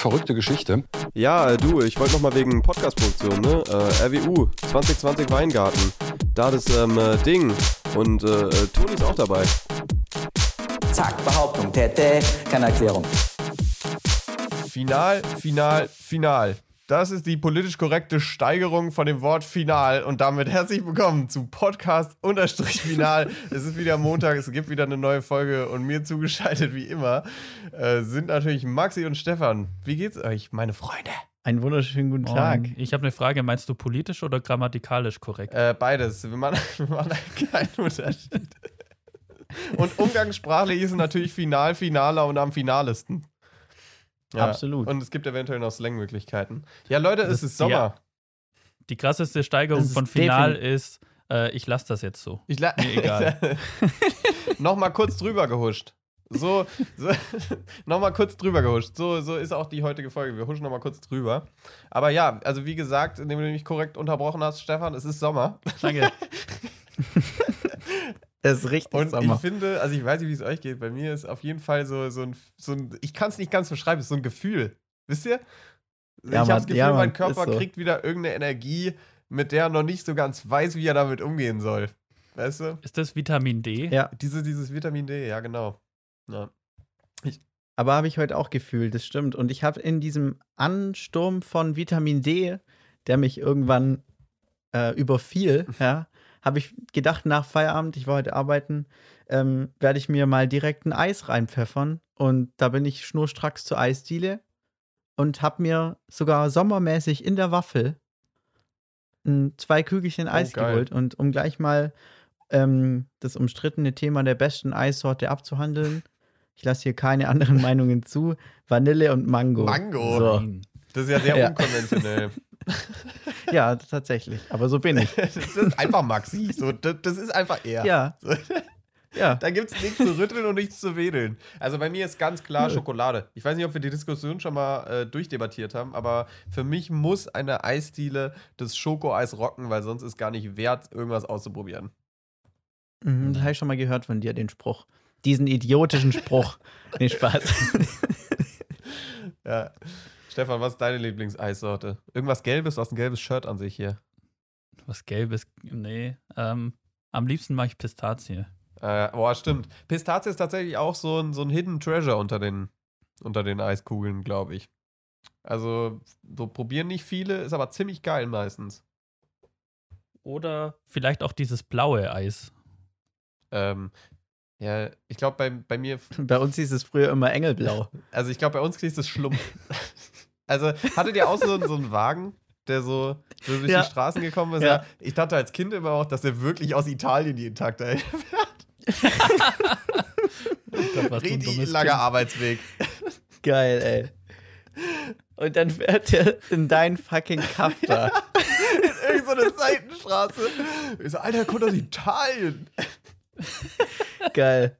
verrückte Geschichte. Ja, du, ich wollte noch mal wegen Podcast-Produktion, ne? Äh, RWU 2020 Weingarten. Da das ähm, äh, Ding. Und äh, äh, Toni ist auch dabei. Zack, Behauptung, Tete, keine Erklärung. Final, final, final. Das ist die politisch korrekte Steigerung von dem Wort final. Und damit herzlich willkommen zu Podcast unterstrich final. es ist wieder Montag, es gibt wieder eine neue Folge und mir zugeschaltet wie immer äh, sind natürlich Maxi und Stefan. Wie geht's euch, meine Freunde? Einen wunderschönen guten Tag. Moin. Ich habe eine Frage. Meinst du politisch oder grammatikalisch korrekt? Äh, beides. Wir machen, wir machen keinen Unterschied. Und umgangssprachlich ist es natürlich final, finaler und am finalesten. Ja. Absolut. Und es gibt eventuell noch Slangmöglichkeiten. Ja, Leute, es Das- ist Sommer. ja. Die krasseste Steigerung von Final ist, äh, ich lasse das jetzt so. Ich la- Mir egal. Nochmal kurz drüber gehuscht. So, so nochmal kurz drüber gehuscht. So, so ist auch die heutige Folge. Wir huschen nochmal kurz drüber. Aber ja, also wie gesagt, indem du mich korrekt unterbrochen hast, Stefan, es ist Sommer. Danke. Es ist richtig Und Sommer. ich finde, also ich weiß nicht, wie es euch geht. Bei mir ist auf jeden Fall so, so, ein, so ein, ich kann es nicht ganz beschreiben, es ist so ein Gefühl. Wisst ihr? ich Ja, habe das Gefühl, ja, mein Körper so. kriegt wieder irgendeine Energie, mit der er noch nicht so ganz weiß, wie er damit umgehen soll. Weißt du? Ist das Vitamin D? ja, Diese, dieses Vitamin D, ja, genau. Ja. aber habe ich heute auch gefühlt, das stimmt. Und ich habe in diesem Ansturm von Vitamin D, der mich irgendwann äh, überfiel, ja, habe ich gedacht, nach Feierabend, ich war heute arbeiten, ähm, werde ich mir mal direkt ein Eis reinpfeffern. Und da bin ich schnurstracks zur Eisdiele und habe mir sogar sommermäßig in der Waffel ein, zwei Kügelchen Eis geil. geholt. Und um gleich mal ähm, das umstrittene Thema der besten Eissorte abzuhandeln, ich lasse hier keine anderen Meinungen zu, Vanille und Mango. Mango. So. Das ist ja sehr Ja. unkonventionell. Ja, tatsächlich. Aber so bin ich. das ist einfach Maxi. So, das, das ist einfach er. Ja. So. Ja. Da gibt es nichts zu rütteln und nichts zu wedeln. Also bei mir ist ganz klar. Schokolade. Ich weiß nicht, ob wir die Diskussion schon mal äh, durchdebattiert haben, aber für mich muss eine Eisdiele das Schokoeis rocken, weil sonst ist gar nicht wert, irgendwas auszuprobieren. Mhm, das habe ich schon mal gehört von dir, den Spruch. Diesen idiotischen Spruch. Nee, Spaß. Ja. Stefan, was ist deine Lieblingseissorte? Irgendwas Gelbes? Du hast ein gelbes Shirt an sich hier. Was Gelbes? Nee. Ähm, am liebsten mache ich Pistazie. Äh, boah, stimmt. Pistazie ist tatsächlich auch so ein, so ein Hidden Treasure unter den, unter den Eiskugeln, glaube ich. Also, so probieren nicht viele, ist aber ziemlich geil meistens. Oder vielleicht auch dieses blaue Eis. Ähm, ja, ich glaube, bei, bei mir, Bei uns hieß es früher immer Engelblau. also ich glaube, bei uns kriegst du Schlumpf. also, hattet ihr auch so, so einen Wagen, der so, so durch Ja. die Straßen gekommen ist? Ja. Ich dachte als Kind immer auch, dass der wirklich aus Italien jeden Tag dahin Gott, was du ein Richtig langer Kind. Arbeitsweg. Geil, ey. Und dann fährt er in dein fucking Kaff da. Irgend so eine Seitenstraße. Ich so, Alter, der kommt aus Italien. Geil.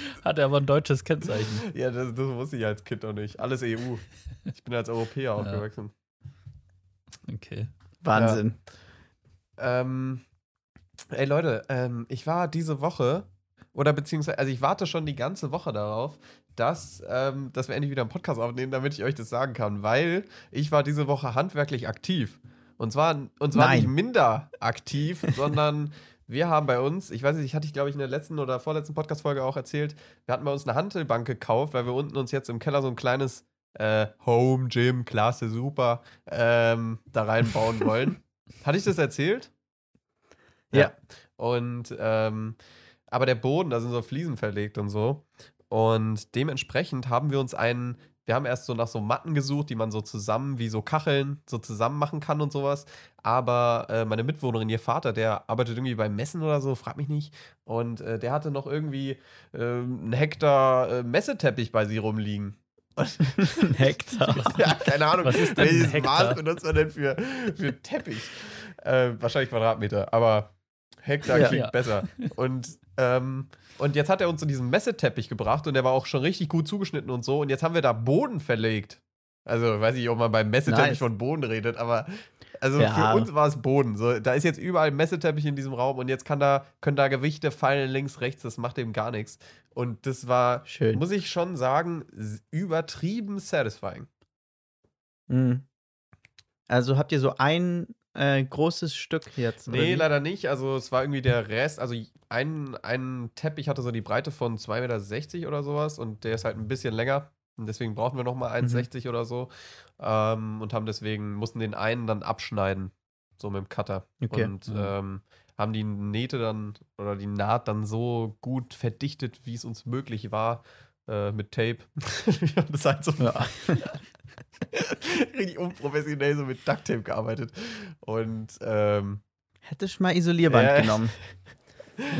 Hat er aber ein deutsches Kennzeichen. Ja, das, das wusste ich als Kind noch nicht. Alles EU. Ich bin als Europäer aufgewachsen. Okay. Wahnsinn. Ähm, ey Leute, ähm, ich war diese Woche, oder beziehungsweise, also ich warte schon die ganze Woche darauf, dass, ähm, dass wir endlich wieder einen Podcast aufnehmen, damit ich euch das sagen kann, weil ich war diese Woche handwerklich aktiv. Und zwar, und zwar Nein. nicht minder aktiv, sondern wir haben bei uns, ich weiß nicht, ich hatte ich glaube ich in der letzten oder vorletzten Podcast-Folge auch erzählt, wir hatten bei uns eine Hantelbank gekauft, weil wir unten uns jetzt im Keller so ein kleines äh, Home Gym, klasse, super, ähm, da reinbauen wollen. Hatte ich das erzählt? Ja. Und, ähm, aber der Boden, da sind so Fliesen verlegt und so. Und dementsprechend haben wir uns einen, wir haben erst so nach so Matten gesucht, die man so zusammen, wie so Kacheln, so zusammen machen kann und sowas. Aber äh, meine Mitwohnerin, ihr Vater, der arbeitet irgendwie beim Messen oder so, frag mich nicht. Und äh, der hatte noch irgendwie äh, einen Hektar äh, Messeteppich bei sich rumliegen. Ein Hektar. Ja, keine Ahnung. Was ist denn welches Hektar? Maß benutzt man denn für, für Teppich? Äh, wahrscheinlich Quadratmeter, aber Hektar Ja. klingt Ja. besser. Und, ähm, und jetzt hat er uns so diesen Messeteppich gebracht und der war auch schon richtig gut zugeschnitten und so. Und jetzt haben wir da Boden verlegt. Also, weiß ich, ob man beim Messeteppich Nice. von Boden redet, aber also Ja. für uns war es Boden. So, da ist jetzt überall Messeteppich in diesem Raum und jetzt kann da, können da Gewichte fallen links, rechts, das macht eben gar nichts. Und das war, Schön. muss ich schon sagen, übertrieben satisfying. Mhm. Also habt ihr so ein äh, großes Stück jetzt? Nee, leider nicht. Also es war irgendwie der Rest. Also ein, ein Teppich hatte so die Breite von 2,60 Meter oder sowas und der ist halt ein bisschen länger. Und deswegen brauchen wir nochmal Mhm. 1,60 oder so. Ähm, und haben deswegen, mussten den einen dann abschneiden. So mit dem Cutter. Okay. Und Mhm. ähm, haben die Nähte dann oder die Naht dann so gut verdichtet, wie es uns möglich war. Äh, mit Tape. Das halt so Ja. richtig unprofessionell so mit Ducktape gearbeitet. Und ähm, Hätte ich mal Isolierband Ja. genommen.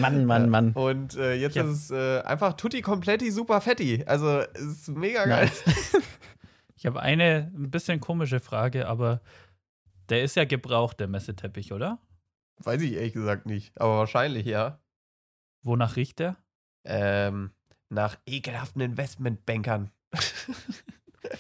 Mann, Mann, Mann. Und äh, jetzt Ja. ist es äh, einfach Tutti Kompletti super fetti. Also es ist mega geil. Ich habe eine ein bisschen komische Frage, aber der ist ja gebraucht, der Messeteppich, oder? Weiß ich ehrlich gesagt nicht. Aber wahrscheinlich, ja. Wonach riecht der? Ähm, nach ekelhaften Investmentbankern.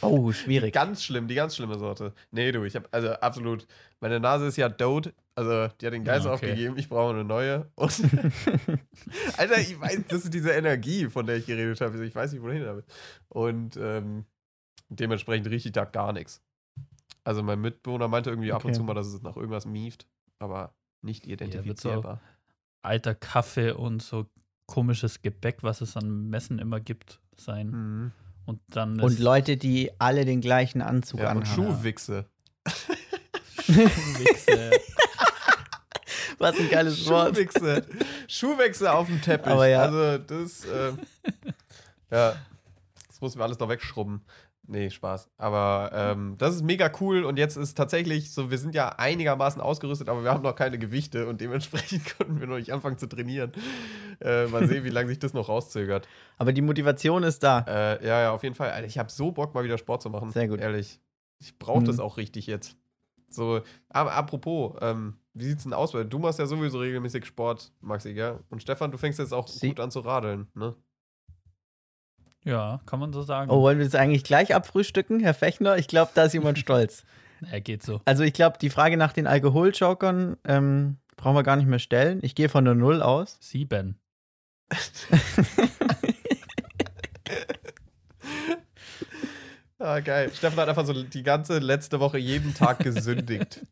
Oh, schwierig. Ganz schlimm, die ganz schlimme Sorte. Nee, du, ich habe also absolut. Meine Nase ist ja dote. Also, die hat den Geist Ja, okay. aufgegeben. Ich brauche eine neue. Und Alter, ich weiß, das ist diese Energie, von der ich geredet habe. Ich weiß nicht, wohin damit. Und ähm, dementsprechend rieche ich da gar nichts. Also, mein Mitbewohner meinte irgendwie ab und Okay. zu mal, dass es nach irgendwas mieft, aber nicht identifizierbar. Alter Kaffee und so komisches Gebäck, was es an Messen immer gibt, sein. Mhm. Und dann Und Leute, die alle den gleichen Anzug Ja, und anhaben. Schuhwichse. Schuhwichse. Was ein geiles Wort. Schuhwichse. Schuhwechsel auf dem Teppich. Aber ja. Also, das, äh, ja, das mussten wir alles noch wegschrubben. Nee, Spaß. Aber ähm, das ist mega cool und jetzt ist tatsächlich so, wir sind ja einigermaßen ausgerüstet, aber wir haben noch keine Gewichte und dementsprechend konnten wir noch nicht anfangen zu trainieren. Äh, mal sehen, wie lange sich das noch rauszögert. Aber die Motivation ist da. Äh, ja, ja, auf jeden Fall. Alter, ich habe so Bock, mal wieder Sport zu machen. Sehr gut. Ehrlich. Ich brauche das Mhm. auch richtig jetzt. So, aber apropos, ähm, wie sieht's denn aus? Weil du machst ja sowieso regelmäßig Sport, Maxi, gell? Und Stefan, du fängst jetzt auch Sie- gut an zu radeln, ne? Ja, kann man so sagen. Oh, wollen wir das eigentlich gleich abfrühstücken, Herr Fechner? Ich glaube, da ist jemand stolz. Er geht so. Also ich glaube, die Frage nach den Alkoholjokern ähm, brauchen wir gar nicht mehr stellen. Ich gehe von der Null aus. Sieben. Ah, geil. Stefan hat einfach so die ganze letzte Woche jeden Tag gesündigt.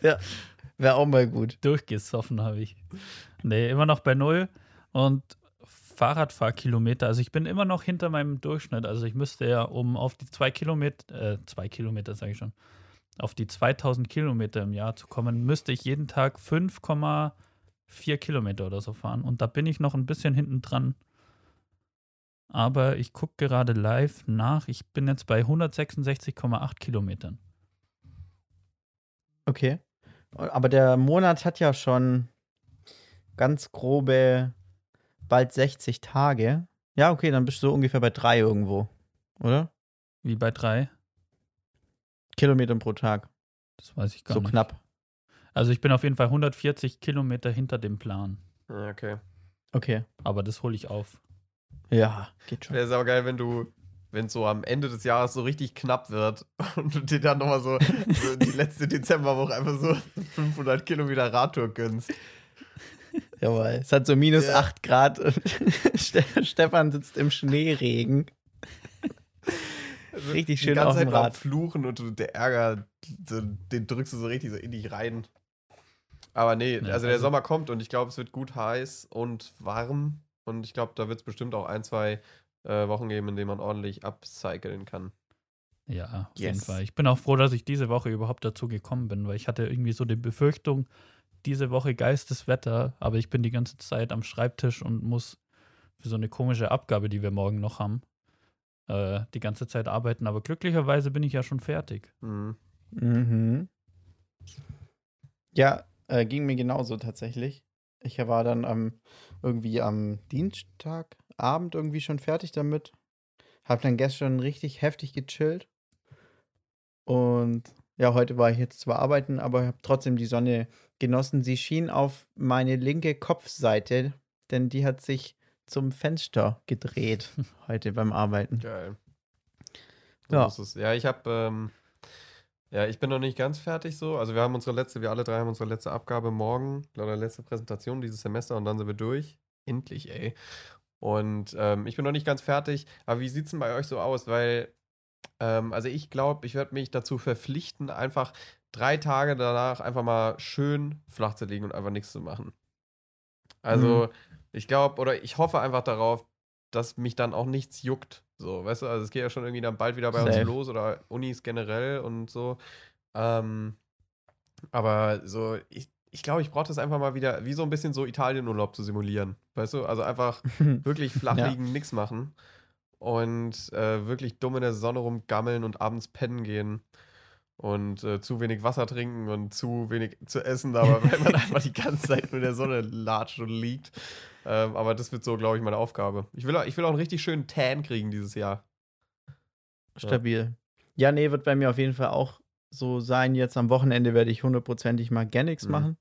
Wäre auch mal gut. Durchgesoffen habe ich. Nee, immer noch bei null. Und Fahrradfahrkilometer, also ich bin immer noch hinter meinem Durchschnitt. Also ich müsste ja, um auf die zwei Kilometer, äh, zwei Kilometer sage ich schon, auf die 2000 Kilometer im Jahr zu kommen, müsste ich jeden Tag 5,4 Kilometer oder so fahren. Und da bin ich noch ein bisschen hinten dran. Aber ich gucke gerade live nach. Ich bin jetzt bei 166,8 Kilometern. Okay. Aber der Monat hat ja schon ganz grobe bald 60 Tage. Ja, okay, dann bist du so ungefähr bei drei irgendwo, oder? Wie bei drei? Kilometern pro Tag. Das weiß ich gar so nicht. knapp. Also ich bin auf jeden Fall 140 Kilometer hinter dem Plan. Ja, okay. Okay. Aber das hole ich auf. Ja, geht schon. Wäre aber geil, wenn du, wenn es so am Ende des Jahres so richtig knapp wird und du dir dann nochmal so, so die letzte Dezemberwoche einfach so 500 Kilometer Radtour gönnst. Jawohl. Es hat so minus Ja. 8 Grad und Ste- Stefan sitzt im Schneeregen. Also Richtig die schön ganze auf dem Zeit Rad. Fluchen und der Ärger, den drückst du so richtig so in dich rein. Aber nee, Ja, also der also- Sommer kommt und ich glaube, es wird gut heiß und warm. Und ich glaube, da wird es bestimmt auch ein, zwei äh, Wochen geben, in denen man ordentlich upcyclen kann. Ja, auf Yes. jeden Fall. Ich bin auch froh, dass ich diese Woche überhaupt dazu gekommen bin, weil ich hatte irgendwie so die Befürchtung, diese Woche geistes Wetter, aber ich bin die ganze Zeit am Schreibtisch und muss für so eine komische Abgabe, die wir morgen noch haben, äh, die ganze Zeit arbeiten. Aber glücklicherweise bin ich ja schon fertig. Mhm. Mhm. Ja, äh, ging mir genauso tatsächlich. Ich war dann am, irgendwie am Dienstagabend irgendwie schon fertig damit. Hab dann gestern richtig heftig gechillt. Und ja, heute war ich jetzt zwar arbeiten, aber habe trotzdem die Sonne genossen. Sie schien auf meine linke Kopfseite, denn die hat sich zum Fenster gedreht heute beim Arbeiten. Geil. So Ja. es. Ja, ich habe, ähm, ja, ich bin noch nicht ganz fertig so. Also wir haben unsere letzte, wir alle drei haben unsere letzte Abgabe morgen, oder letzte Präsentation dieses Semester und dann sind wir durch. Endlich, ey. Und ähm, ich bin noch nicht ganz fertig. Aber wie sieht's denn bei euch so aus? Weil Ähm, also ich glaube, ich werde mich dazu verpflichten, einfach drei Tage danach einfach mal schön flach zu liegen und einfach nichts zu machen. Also ich glaube, oder ich hoffe einfach darauf, dass mich dann auch nichts juckt. So, weißt du, also es geht ja schon irgendwie dann bald wieder bei uns Safe. los oder Unis generell und so. Ähm, aber so, ich, ich glaube, ich brauche das einfach mal wieder, wie so ein bisschen so Italienurlaub zu simulieren. Weißt du, also einfach wirklich flach Ja. liegen, nichts machen und äh, wirklich dumm in der Sonne rumgammeln und abends pennen gehen und äh, zu wenig Wasser trinken und zu wenig zu essen, aber wenn man einfach die ganze Zeit nur in der Sonne latscht und liegt. Ähm, aber das wird so, glaube ich, meine Aufgabe. Ich will, auch- ich will auch einen richtig schönen Tan kriegen dieses Jahr. Stabil. Ja, nee, wird bei mir auf jeden Fall auch so sein. Jetzt am Wochenende werde ich hundertprozentig mal gar nichts Mhm. machen.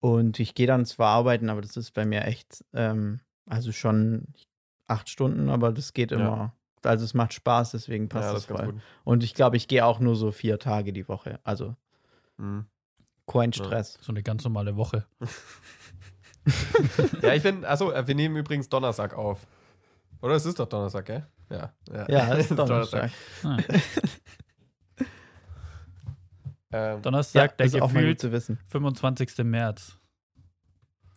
Und ich gehe dann zwar arbeiten, aber das ist bei mir echt, ähm, also schon acht Stunden, aber das geht Ja. Also es macht Spaß, deswegen passt ja, das das voll. gut. Und ich glaube, ich gehe auch nur so vier Tage die Woche. Also Mhm. kein Stress. So eine ganz normale Woche. Ja, ich bin, achso, äh, wir nehmen übrigens Donnerstag auf. Oder es ist doch Donnerstag, gell? Ja. Ja, es ist Donnerstag. Ah, Ähm, Donnerstag, ja, der das ist auch mal gut gefühlt zu wissen. 25. März.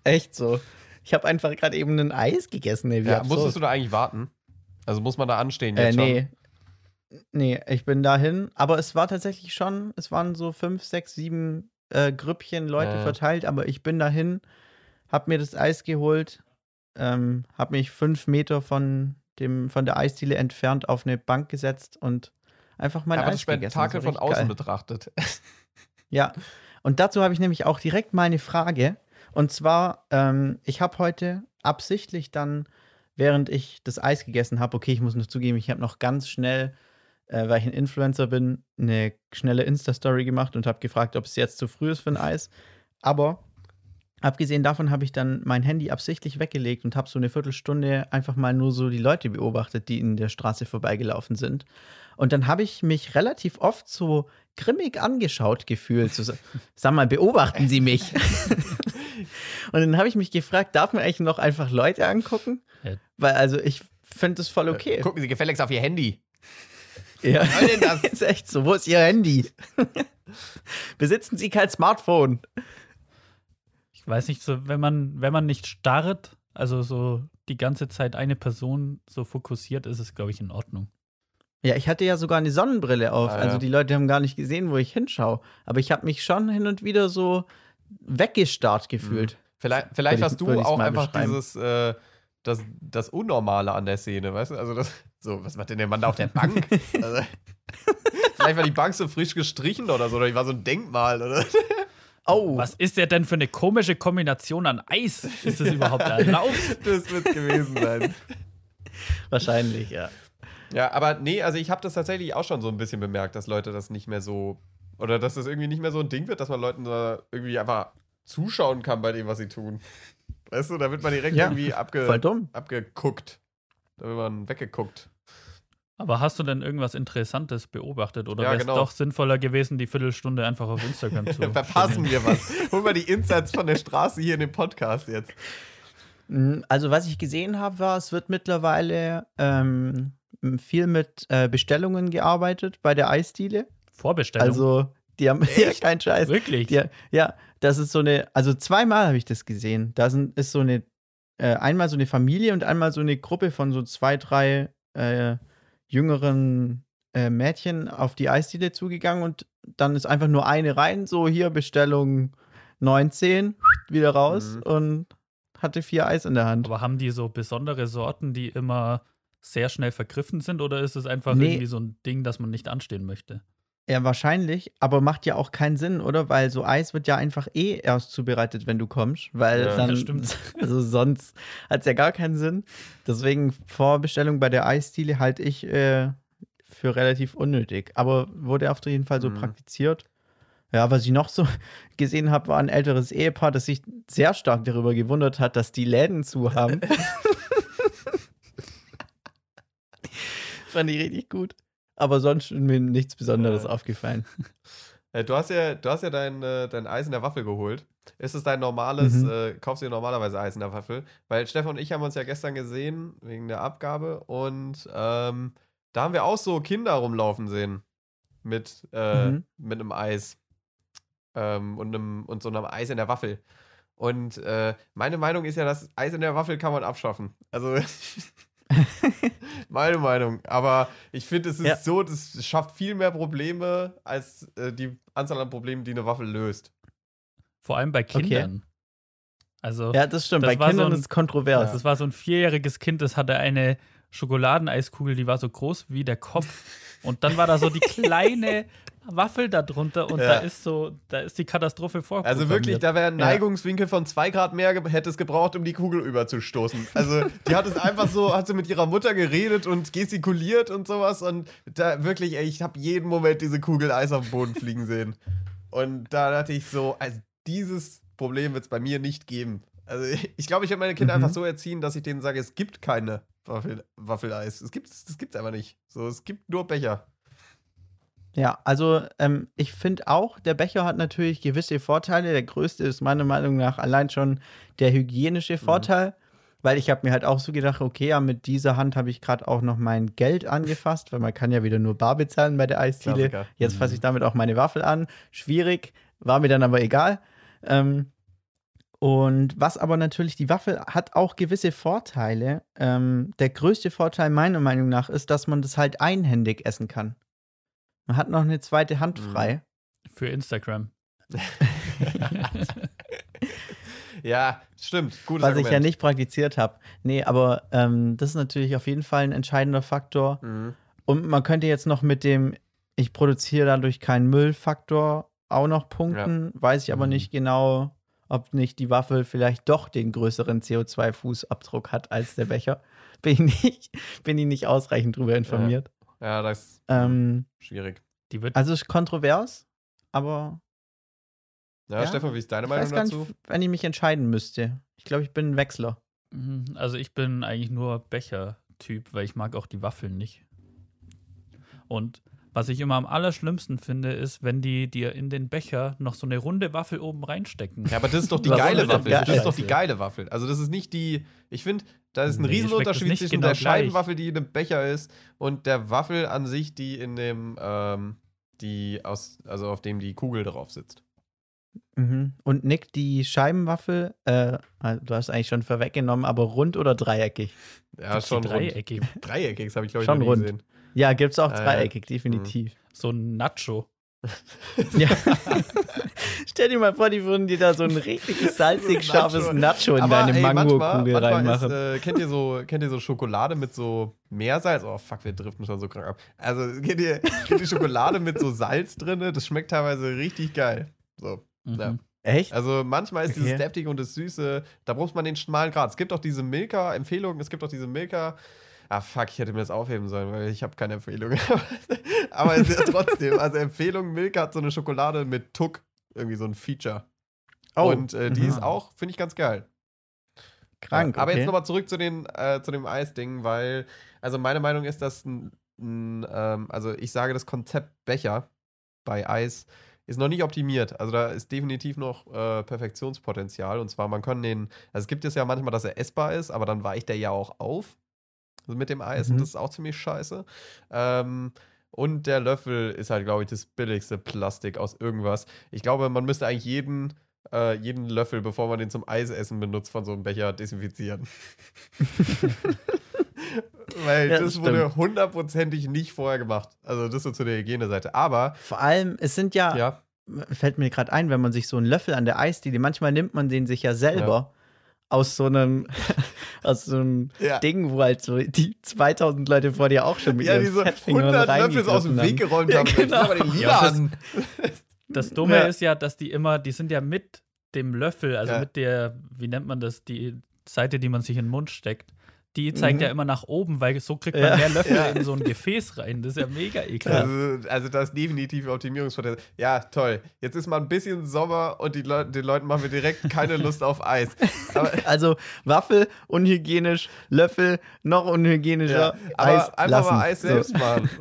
Echt so. Ich habe einfach gerade eben ein Eis gegessen. Ey, wie ja, absurd. musstest du da eigentlich warten? Also muss man da anstehen Äh, jetzt schon? nee. Nee, ich bin dahin. Aber es war tatsächlich schon, es waren so fünf, sechs, sieben äh, Grüppchen Leute Ja. verteilt, aber ich bin dahin, hab mir das Eis geholt, ähm, hab mich fünf Meter von, dem, von der Eisdiele entfernt auf eine Bank gesetzt und einfach mein Einfach Eis das gegessen. Spektakel von außen geil. betrachtet. Ja, und dazu habe ich nämlich auch direkt mal eine Frage. Und zwar, ähm, ich habe heute absichtlich dann, während ich das Eis gegessen habe, okay, ich muss noch zugeben, ich habe noch ganz schnell, äh, weil ich ein Influencer bin, eine schnelle Insta-Story gemacht und habe gefragt, ob es jetzt zu früh ist für ein Eis. Aber abgesehen davon habe ich dann mein Handy absichtlich weggelegt und habe so eine Viertelstunde einfach mal nur so die Leute beobachtet, die in der Straße vorbeigelaufen sind. Und dann habe ich mich relativ oft so grimmig angeschaut gefühlt. So, sag mal, beobachten Sie mich. und dann habe ich mich gefragt, darf man eigentlich noch einfach Leute angucken? Ja. Weil also ich finde das voll okay. Gucken Sie gefälligst auf Ihr Handy. Ja. soll denn das? ist echt so. Wo ist Ihr Handy? Besitzen Sie kein Smartphone? Ich weiß nicht, so, wenn man, wenn man nicht starrt, also so die ganze Zeit eine Person so fokussiert, ist es, glaube ich, in Ordnung. Ja, ich hatte ja sogar eine Sonnenbrille auf. Ah, ja. Also die Leute haben gar nicht gesehen, wo ich hinschaue. Aber ich habe mich schon hin und wieder so weggestarrt gefühlt. Vielleicht, vielleicht ich- hast du auch einfach dieses, äh, das, das Unnormale an der Szene, weißt du? Also das, so, was macht denn der Mann da auf der Bank? also, vielleicht war die Bank so frisch gestrichen oder so, oder die war so ein Denkmal, oder? Oh, Was ist der denn für eine komische Kombination an Eis? Ist das überhaupt erlaubt? Das wird gewesen sein. wahrscheinlich, ja. Ja, aber nee, also ich habe das tatsächlich auch schon so ein bisschen bemerkt, dass Leute das nicht mehr so, oder dass das irgendwie nicht mehr so ein Ding wird, dass man Leuten da irgendwie einfach zuschauen kann bei dem, was sie tun. Weißt du, da wird man direkt Ja, irgendwie abge, abgeguckt. Da wird man weggeguckt. Aber hast du denn irgendwas Interessantes beobachtet? Oder Ja, wäre es genau. doch sinnvoller gewesen, die Viertelstunde einfach auf Instagram zu Verpassen wir was. Hol mal die Insights von der Straße hier in dem Podcast jetzt. Mm, Also, was ich gesehen habe, war, es wird mittlerweile ähm, viel mit äh, Bestellungen gearbeitet bei der Eisdiele. Vorbestellung? Also, die haben ja keinen Scheiß. Wirklich? Die, ja, das ist so eine, also zweimal habe ich das gesehen. Da sind, ist so eine, äh, einmal so eine Familie und einmal so eine Gruppe von so zwei, drei äh, jüngeren äh, Mädchen auf die Eisdiele zugegangen und dann ist einfach nur eine rein, so hier Bestellung 19, wieder raus Mhm. und hatte vier Eis in der Hand. Aber haben die so besondere Sorten, die immer sehr schnell vergriffen sind? Oder ist es einfach Nee. irgendwie so ein Ding, das man nicht anstehen möchte? Ja, wahrscheinlich, aber macht ja auch keinen Sinn, oder? Weil so Eis wird ja einfach eh erst zubereitet, wenn du kommst, weil Ja, dann, das stimmt. also sonst hat es ja gar keinen Sinn. Deswegen Vorbestellung bei der Eisdiele halte ich äh, für relativ unnötig, aber wurde auf jeden Fall so Mhm. praktiziert. Ja, was ich noch so gesehen habe, war ein älteres Ehepaar, das sich sehr stark darüber gewundert hat, dass die Läden zu haben. Fand ich richtig gut. Aber sonst ist mir nichts Besonderes Ja. aufgefallen. Äh, du hast ja, du hast ja dein, äh, dein Eis in der Waffel geholt. Ist es dein normales, Mhm. äh, kaufst du dir normalerweise Eis in der Waffel? Weil Stefan und ich haben uns ja gestern gesehen wegen der Abgabe und ähm, da haben wir auch so Kinder rumlaufen sehen. Mit, äh, Mhm. mit einem Eis. Ähm, und, einem, und so einem Eis in der Waffel. Und äh, meine Meinung ist ja, das Eis in der Waffel kann man abschaffen. Also, meine Meinung. Aber ich finde, es ist Ja. so, das schafft viel mehr Probleme als äh, die Anzahl an Problemen, die eine Waffel löst. Vor allem bei Kindern. Also, Ja, das stimmt. Das Bei war so Kindern ein- ist es kontrovers. das war so ein vierjähriges Kind, das hatte eine Schokoladeneiskugel, die war so groß wie der Kopf. Und dann war da so die kleine Waffel da drunter und Ja. da ist so, da ist die Katastrophe vor. Also wirklich, da wäre ein. Neigungswinkel von zwei Grad mehr hätte es gebraucht, um die Kugel überzustoßen. Also die hat es einfach so, hat sie mit ihrer Mutter geredet und gestikuliert und sowas und da wirklich, ey, ich habe jeden Moment diese Kugel Eis auf den Boden fliegen sehen. Und da dachte ich so, also dieses Problem wird es bei mir nicht geben. Also ich glaube, ich werde meine Kinder Mhm. einfach so erziehen, dass ich denen sage, es gibt keine Waffel, Waffeleis. Es gibt es gibt's einfach nicht. So, es gibt nur Becher. Ja, also ähm, ich finde auch, der Becher hat natürlich gewisse Vorteile. Der größte ist meiner Meinung nach allein schon der hygienische Vorteil, weil ich habe mir halt auch so gedacht, okay, ja, mit dieser Hand habe ich gerade auch noch mein Geld angefasst, weil man kann ja wieder nur bar bezahlen bei der Eisdiele. Jetzt fasse ich damit auch meine Waffel an. Schwierig, war mir dann aber egal. Ähm, und was aber natürlich, die Waffel hat auch gewisse Vorteile. Ähm, der größte Vorteil meiner Meinung nach ist, dass man das halt einhändig essen kann. Man hat noch eine zweite Hand Mhm. frei. für Instagram. Ja, stimmt. Gutes was Argument. ich ja nicht praktiziert habe. Nee, aber ähm, das ist natürlich auf jeden Fall ein entscheidender Faktor. Mhm. Und man könnte jetzt noch mit dem, ich produziere dadurch keinen Müllfaktor auch noch punkten. Weiß ich aber Mhm. nicht genau, ob nicht die Waffel vielleicht doch den größeren CO2-Fußabdruck hat als der Becher. Bin ich nicht, bin ich nicht ausreichend drüber informiert. Ja, das ist Ähm, schwierig. Die wird also ist kontrovers, aber Ja, Ja, Stefan, wie ist deine ich Meinung dazu? nicht, wenn ich mich entscheiden müsste. Ich glaube, ich bin ein Wechsler. Mhm, Also ich bin eigentlich nur Becher-Typ, weil ich mag auch die Waffeln nicht. Und was ich immer am allerschlimmsten finde, ist, wenn die dir in den Becher noch so eine runde Waffel oben reinstecken. Ja, aber das ist doch die geile Waffel. Das ist doch die geile Waffel. Also das ist nicht die, ich finde, da ist ein Nee, Riesenunterschied zwischen genau der gleich. Scheibenwaffel, die in einem Becher ist, und der Waffel an sich, die in dem, ähm, die aus, also auf dem die Kugel drauf sitzt. Mhm. Und Nick, die Scheibenwaffel, äh, also du hast eigentlich schon vorweggenommen, aber rund oder dreieckig? Ja, schon dreieckig? rund. Dreieckig, das habe ich glaube ich Schon noch nie rund. gesehen. Ja, gibt es auch Ah, ja. dreieckig, definitiv. So ein Nacho. Ja. Stell dir mal vor, die würden dir da so ein richtig salzig scharfes Nacho in Aber, deine Mango-Kugel reinmachen. Ist, äh, kennt, ihr so, kennt ihr so Schokolade mit so Meersalz? Oh fuck, wir driften schon so krank ab. Also kennt ihr, kennt ihr Schokolade mit so Salz drin? Das schmeckt teilweise richtig geil. So. Mhm. Ja. Echt? Also manchmal ist dieses Okay. Deftige und das Süße, da braucht man den schmalen Grad. Es gibt auch diese Milka-Empfehlungen, es gibt auch diese Milka. Ah, fuck, ich hätte mir das aufheben sollen, weil ich habe keine Empfehlung. Aber es ist ja trotzdem, also Empfehlung, Milka hat so eine Schokolade mit Tuck, irgendwie so ein Feature. und äh, die mhm. ist auch, finde ich, ganz geil. krank. Ja, aber okay. jetzt nochmal zurück zu, den, äh, zu dem Eisding, weil, also meine Meinung ist, dass ein, ein ähm, also ich sage, das Konzept Becher bei Eis ist noch nicht optimiert. Also da ist definitiv noch äh, Perfektionspotenzial. Und zwar, man kann den, also es gibt es ja manchmal, dass er essbar ist, aber dann weicht er ja auch auf mit dem Eis Mhm. und das ist auch ziemlich scheiße. Ähm, und der Löffel ist halt, glaube ich, das billigste Plastik aus irgendwas. Ich glaube, man müsste eigentlich jeden, äh, jeden Löffel, bevor man den zum Eisessen benutzt, von so einem Becher desinfizieren. Weil Ja, das das wurde hundertprozentig nicht vorher gemacht. Also das so zu der Hygieneseite. Aber, Vor allem, es sind ja, ja, fällt mir gerade ein, wenn man sich so einen Löffel an der Eisdiele, manchmal nimmt man den sich ja selber aus so einem, aus so einem Ja. Ding, wo halt so die 2000 Leute vor dir auch schon mit ja ihren diese Fettfingern 100 Löffel aus dem Weg haben. geräumt Ja, haben. genau. Aber den lila Ja, das- an. Das Dumme Ja. ist ja, dass die immer, die sind ja mit dem Löffel, also Ja. mit der, wie nennt man das, die Seite, die man sich in den Mund steckt, die zeigt Mhm. ja immer nach oben, weil so kriegt man Ja. mehr Löffel Ja. in so ein Gefäß rein. Das ist ja mega ekelhaft. Also, also das ist definitiv Optimierungspotenzial. Ja, toll. Jetzt ist mal ein bisschen Sommer und die Leu den Leuten machen wir direkt keine Lust auf Eis. Aber, Also Waffel unhygienisch, Löffel noch unhygienischer. ja, aber Eis einfach lassen. mal Eis selbst machen.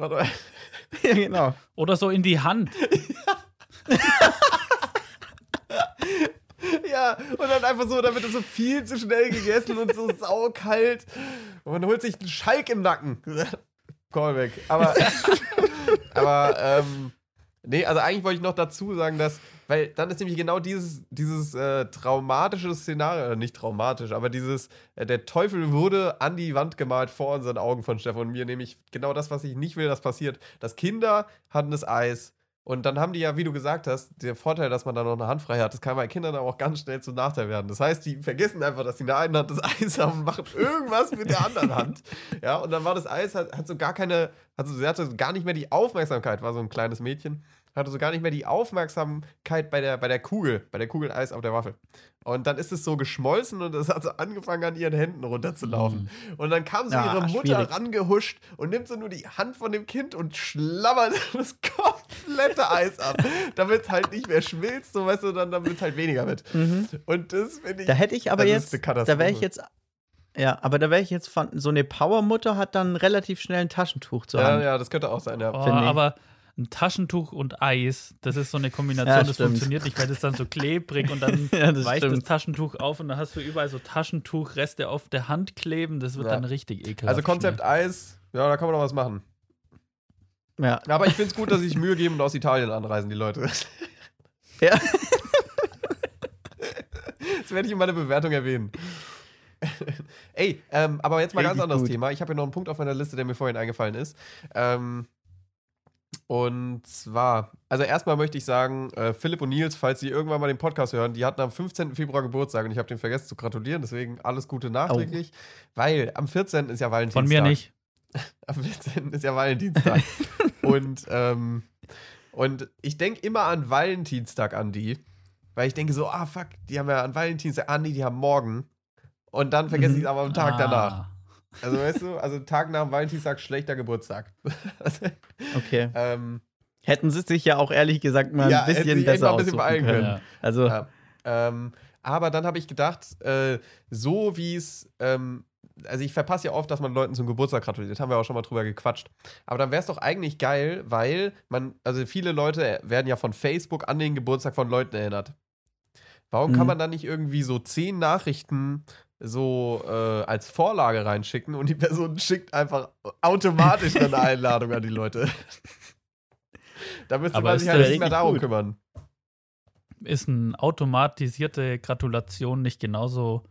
So. ja, genau. Oder so in die Hand. Ja, und dann einfach so, dann wird es so viel zu schnell gegessen und so saukalt. Und man holt sich einen Schalk im Nacken. Callback. Aber, aber ähm, nee, also eigentlich wollte ich noch dazu sagen, dass, weil dann ist nämlich genau dieses, dieses äh, traumatische Szenario, äh, nicht traumatisch, aber dieses, äh, der Teufel wurde an die Wand gemalt vor unseren Augen von Stefan und mir, nämlich genau das, was ich nicht will, das passiert. Dass Kinder hatten das Eis. Und dann haben die ja, wie du gesagt hast, der Vorteil, dass man da noch eine Hand frei hat, das kann bei Kindern aber auch ganz schnell zum Nachteil werden. Das heißt, die vergessen einfach, dass sie in der einen Hand das Eis haben und machen irgendwas mit der anderen Hand. Ja, und dann war das Eis, hat, hat so gar keine, also sie hatte gar nicht mehr die Aufmerksamkeit, war so ein kleines Mädchen, hatte so gar nicht mehr die Aufmerksamkeit bei der, bei der Kugel, bei der Kugel Eis auf der Waffel. Und dann ist es so geschmolzen und es hat so angefangen, an ihren Händen runterzulaufen. Und dann kam so Ah, ihre Mutter schwierig. rangehuscht und nimmt so nur die Hand von dem Kind und schlabbert das komplette Eis ab, damit es halt nicht mehr schmilzt, so weißt du, dann damit es halt weniger wird. Und das finde ich. Da hätte ich aber das jetzt, ist eine da wäre ich jetzt, ja, aber da wäre ich jetzt von, so eine Powermutter hat dann relativ schnell ein Taschentuch zur Ja, Hand. ja, das könnte auch sein, ja. Oh, aber ein Taschentuch und Eis, das ist so eine Kombination, Ja, das funktioniert nicht, weil das dann so klebrig und dann Ja, das weicht das stimmt. Taschentuch auf und dann hast du überall so Taschentuchreste auf der Hand kleben. Das wird Ja. dann richtig ekelhaft. Also Konzept Eis, ja, da kann man noch was machen. Ja. Aber ich finde es gut, dass sie sich Mühe geben und aus Italien anreisen, die Leute. Ja. Das werde ich in meiner Bewertung erwähnen. Ey, ähm, aber jetzt mal ganz Richtig anderes gut. Thema. Ich habe hier noch einen Punkt auf meiner Liste, der mir vorhin eingefallen ist. Ähm, und zwar, also erstmal möchte ich sagen, äh, Philipp und Nils, falls Sie irgendwann mal den Podcast hören, die hatten am 15. Februar Geburtstag und ich habe den vergessen zu gratulieren, deswegen alles Gute nachträglich, weil am 14. ist ja Valentinstag. Von mir nicht. Am 14. ist ja Valentinstag. und, ähm, und ich denke immer an Valentinstag an die, weil ich denke so, ah fuck, die haben ja an Valentinstag, ah nee, die haben morgen. Und dann vergesse ich es aber am Tag danach. Ah. Also weißt du, also Tag nach Valentinstag, schlechter Geburtstag. Okay. ähm, Hätten sie sich ja auch ehrlich gesagt mal Ja, ein bisschen besser ein bisschen beeilen können. Ja. Also, Ja. Ähm, aber dann habe ich gedacht, äh, so wie es, ähm, also ich verpasse ja oft, dass man Leuten zum Geburtstag gratuliert, haben wir auch schon mal drüber gequatscht. Aber dann wäre es doch eigentlich geil, weil man, also viele Leute werden ja von Facebook an den Geburtstag von Leuten erinnert. Warum kann Mhm. man dann nicht irgendwie so zehn Nachrichten so äh, als Vorlage reinschicken und die Person schickt einfach automatisch eine Einladung an die Leute? da müsste Aber man sich halt nicht mehr darum gut? kümmern. Ist eine automatisierte Gratulation nicht genauso,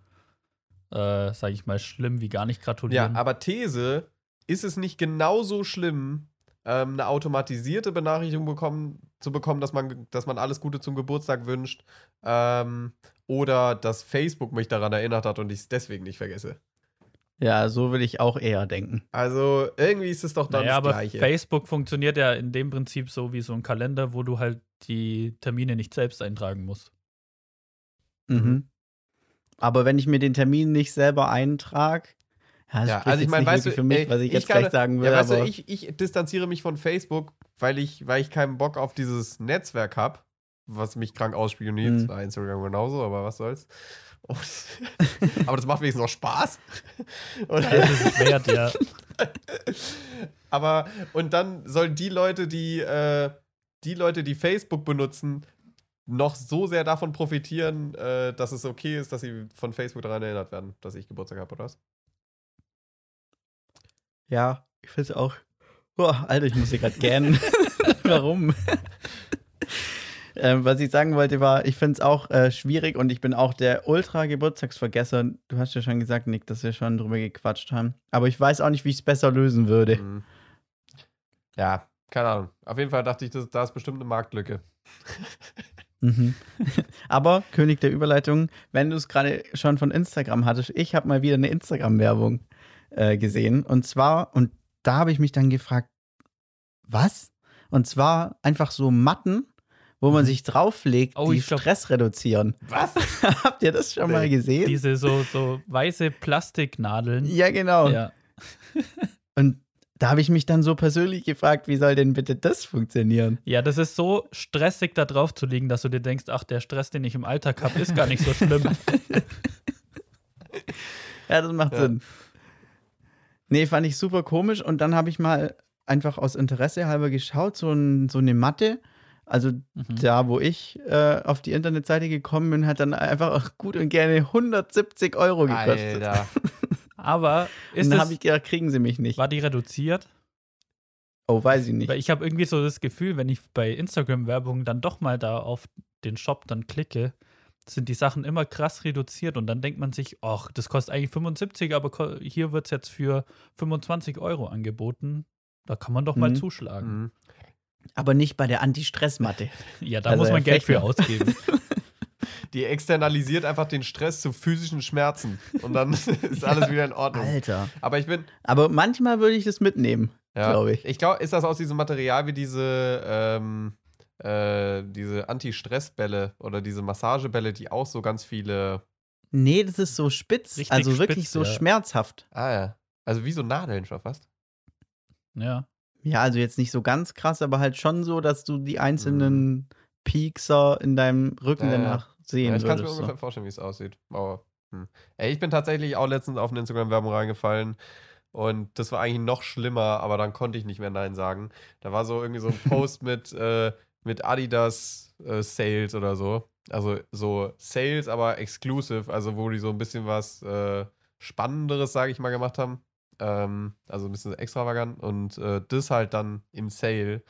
äh, sag ich mal, schlimm wie gar nicht Ja, gratulieren? aber These, ist es nicht genauso schlimm, ähm, eine automatisierte Benachrichtigung bekommen, zu bekommen, dass man, dass man alles Gute zum Geburtstag wünscht, ähm, oder dass Facebook mich daran erinnert hat und ich es deswegen nicht vergesse. ja, so will ich auch eher denken. Also irgendwie ist es doch dann naja, das aber Gleiche. Facebook funktioniert ja in dem Prinzip so wie so ein Kalender, wo du halt die Termine nicht selbst eintragen musst. Mhm. Aber wenn ich mir den Termin nicht selber eintrage, ja, das Ja, also ich meine, weißt du, wirklich für mich, ey, was ich, ich jetzt kann- gleich sagen will, ja, weißt aber du, ich, ich distanziere mich von Facebook, weil ich, weil ich keinen Bock auf dieses Netzwerk habe, was mich krank ausspioniert. Mhm. Bei Instagram genauso, aber was soll's. Und, aber das macht wenigstens noch Spaß. Und, Das ist es wert, ja. aber, und dann sollen die Leute, die, äh, die Leute, die Facebook benutzen, noch so sehr davon profitieren, äh, dass es okay ist, dass sie von Facebook daran erinnert werden, dass ich Geburtstag habe, oder was? ja, ich finde es auch. Boah, Alter, ich muss hier gerade gähnen. Warum? ähm, was ich sagen wollte, war, ich finde es auch äh, schwierig und ich bin auch der Ultra-Geburtstagsvergesser. Du hast ja schon gesagt, Nick, dass wir schon drüber gequatscht haben. Aber ich weiß auch nicht, wie ich es besser lösen würde. Mhm. Ja, keine Ahnung. Auf jeden Fall dachte ich, das, da ist bestimmt eine Marktlücke. Mhm. Aber König der Überleitung, wenn du es gerade schon von Instagram hattest, ich habe mal wieder eine Instagram-Werbung äh, gesehen. Und zwar, und da habe ich mich dann gefragt, was? Und zwar einfach so Matten, wo man sich drauflegt, Oh, die glaub- Stress reduzieren. Was? Habt ihr das schon mal gesehen? Diese so, so weiße Plastiknadeln. ja, genau. Ja. Und da habe ich mich dann so persönlich gefragt, wie soll denn bitte das funktionieren? ja, das ist so stressig, da drauf zu liegen, dass du dir denkst, ach, der Stress, den ich im Alltag habe, ist gar nicht so schlimm. Ja, das macht Ja. Sinn. Nee, fand ich super komisch und dann habe ich mal einfach aus Interesse halber geschaut, so, ein, so eine Matte. Also Mhm. da, wo ich äh, auf die Internetseite gekommen bin, hat dann einfach auch gut und gerne 170 Euro gekostet. Alter. Aber Und ist dann habe ich gedacht, kriegen sie mich nicht. war die reduziert? Oh, weiß ich nicht. Weil ich habe irgendwie so das Gefühl, wenn ich bei Instagram-Werbung dann doch mal da auf den Shop dann klicke, sind die Sachen immer krass reduziert und dann denkt man sich, ach, das kostet eigentlich 75, aber hier wird es jetzt für 25 Euro angeboten. Da kann man doch mal Mhm. zuschlagen. Mhm. Aber nicht bei der Anti-Stress-Matte. Ja, da Also muss man Geld für ausgeben. Die externalisiert einfach den Stress zu physischen Schmerzen. Und dann ist alles wieder in Ordnung. Alter. Aber ich bin, Aber manchmal würde ich das mitnehmen, ja, glaube ich. Ich glaube, ist das aus diesem Material wie diese, ähm, äh, diese Anti-Stress-Bälle oder diese Massagebälle, die auch so ganz viele. Nee, das ist so spitz. Richtig also wirklich spitz, so ja. schmerzhaft. Ah ja. Also wie so Nadeln schon fast. ja. Ja, also jetzt nicht so ganz krass, aber halt schon so, dass du die einzelnen Piekser in deinem Rücken Ja, ja. danach sehen Ja, ich kann es mir ungefähr so. vorstellen, wie es aussieht. Aber, hm. Ey, ich bin tatsächlich auch letztens auf eine Instagram-Werbung reingefallen. Und das war eigentlich noch schlimmer, aber dann konnte ich nicht mehr Nein sagen. Da war so irgendwie so ein Post mit, äh, mit Adidas äh, Sales oder so. Also so Sales, aber exclusive, also wo die so ein bisschen was äh, Spannenderes, sage ich mal, gemacht haben. Ähm, also ein bisschen extravagant und äh, das halt dann im Sale.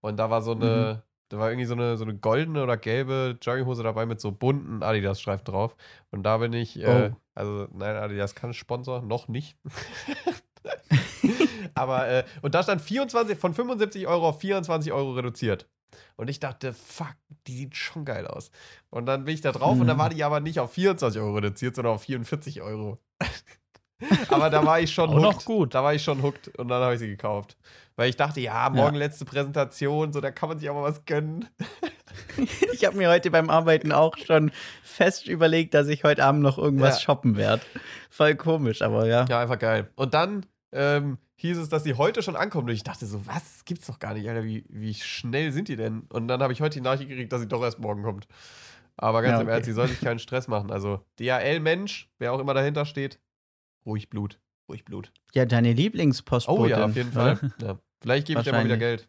Und da war so eine, da war irgendwie so eine, so eine goldene oder gelbe Jogginghose dabei mit so bunten Adidas-Streifen drauf. Und da bin ich, äh, Oh. also nein, Adidas kann Sponsor, noch nicht. Aber, äh, und da stand 24, von 75 Euro auf 24 Euro reduziert. Und ich dachte, fuck, die sieht schon geil aus. Und dann bin ich da drauf und dann Mhm. war die aber nicht auf 24 Euro reduziert, sondern auf 44 Euro. aber da war ich schon hooked. noch gut. Da war ich schon hooked und dann habe ich sie gekauft. Weil ich dachte, ja, morgen letzte Präsentation, so da kann man sich auch mal was gönnen. Ich habe mir heute beim Arbeiten auch schon fest überlegt, dass ich heute Abend noch irgendwas Ja. shoppen werde. Voll komisch, aber ja. Ja, einfach geil. Und dann ähm, hieß es, dass sie heute schon ankommt. Und ich dachte so, was? Das gibt's doch gar nicht, Alter. Wie, wie schnell sind die denn? Und dann habe ich heute die Nachricht gekriegt, dass sie doch erst morgen kommt. Aber ganz Ja, im okay. Ernst, sie soll sich keinen Stress machen. Also DHL-Mensch, wer auch immer dahinter steht, ruhig Blut. Ruhig Blut. Ja, deine Lieblingspostbotin. Oh ja, auf jeden Fall. Ja. Vielleicht gebe ich dir mal wieder. Geld.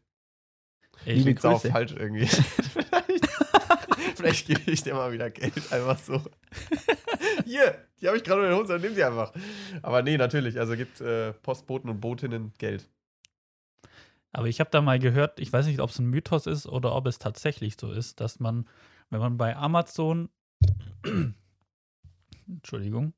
Ich, Liebe auch falsch irgendwie. vielleicht vielleicht gebe ich dir mal wieder Geld, einfach so. Hier, die habe ich gerade in der Hose, nimm sie einfach. Aber nee, natürlich, also gibt äh, Postboten und Botinnen Geld. aber ich habe da mal gehört, ich weiß nicht, ob es ein Mythos ist oder ob es tatsächlich so ist, dass man, wenn man bei Amazon, Entschuldigung,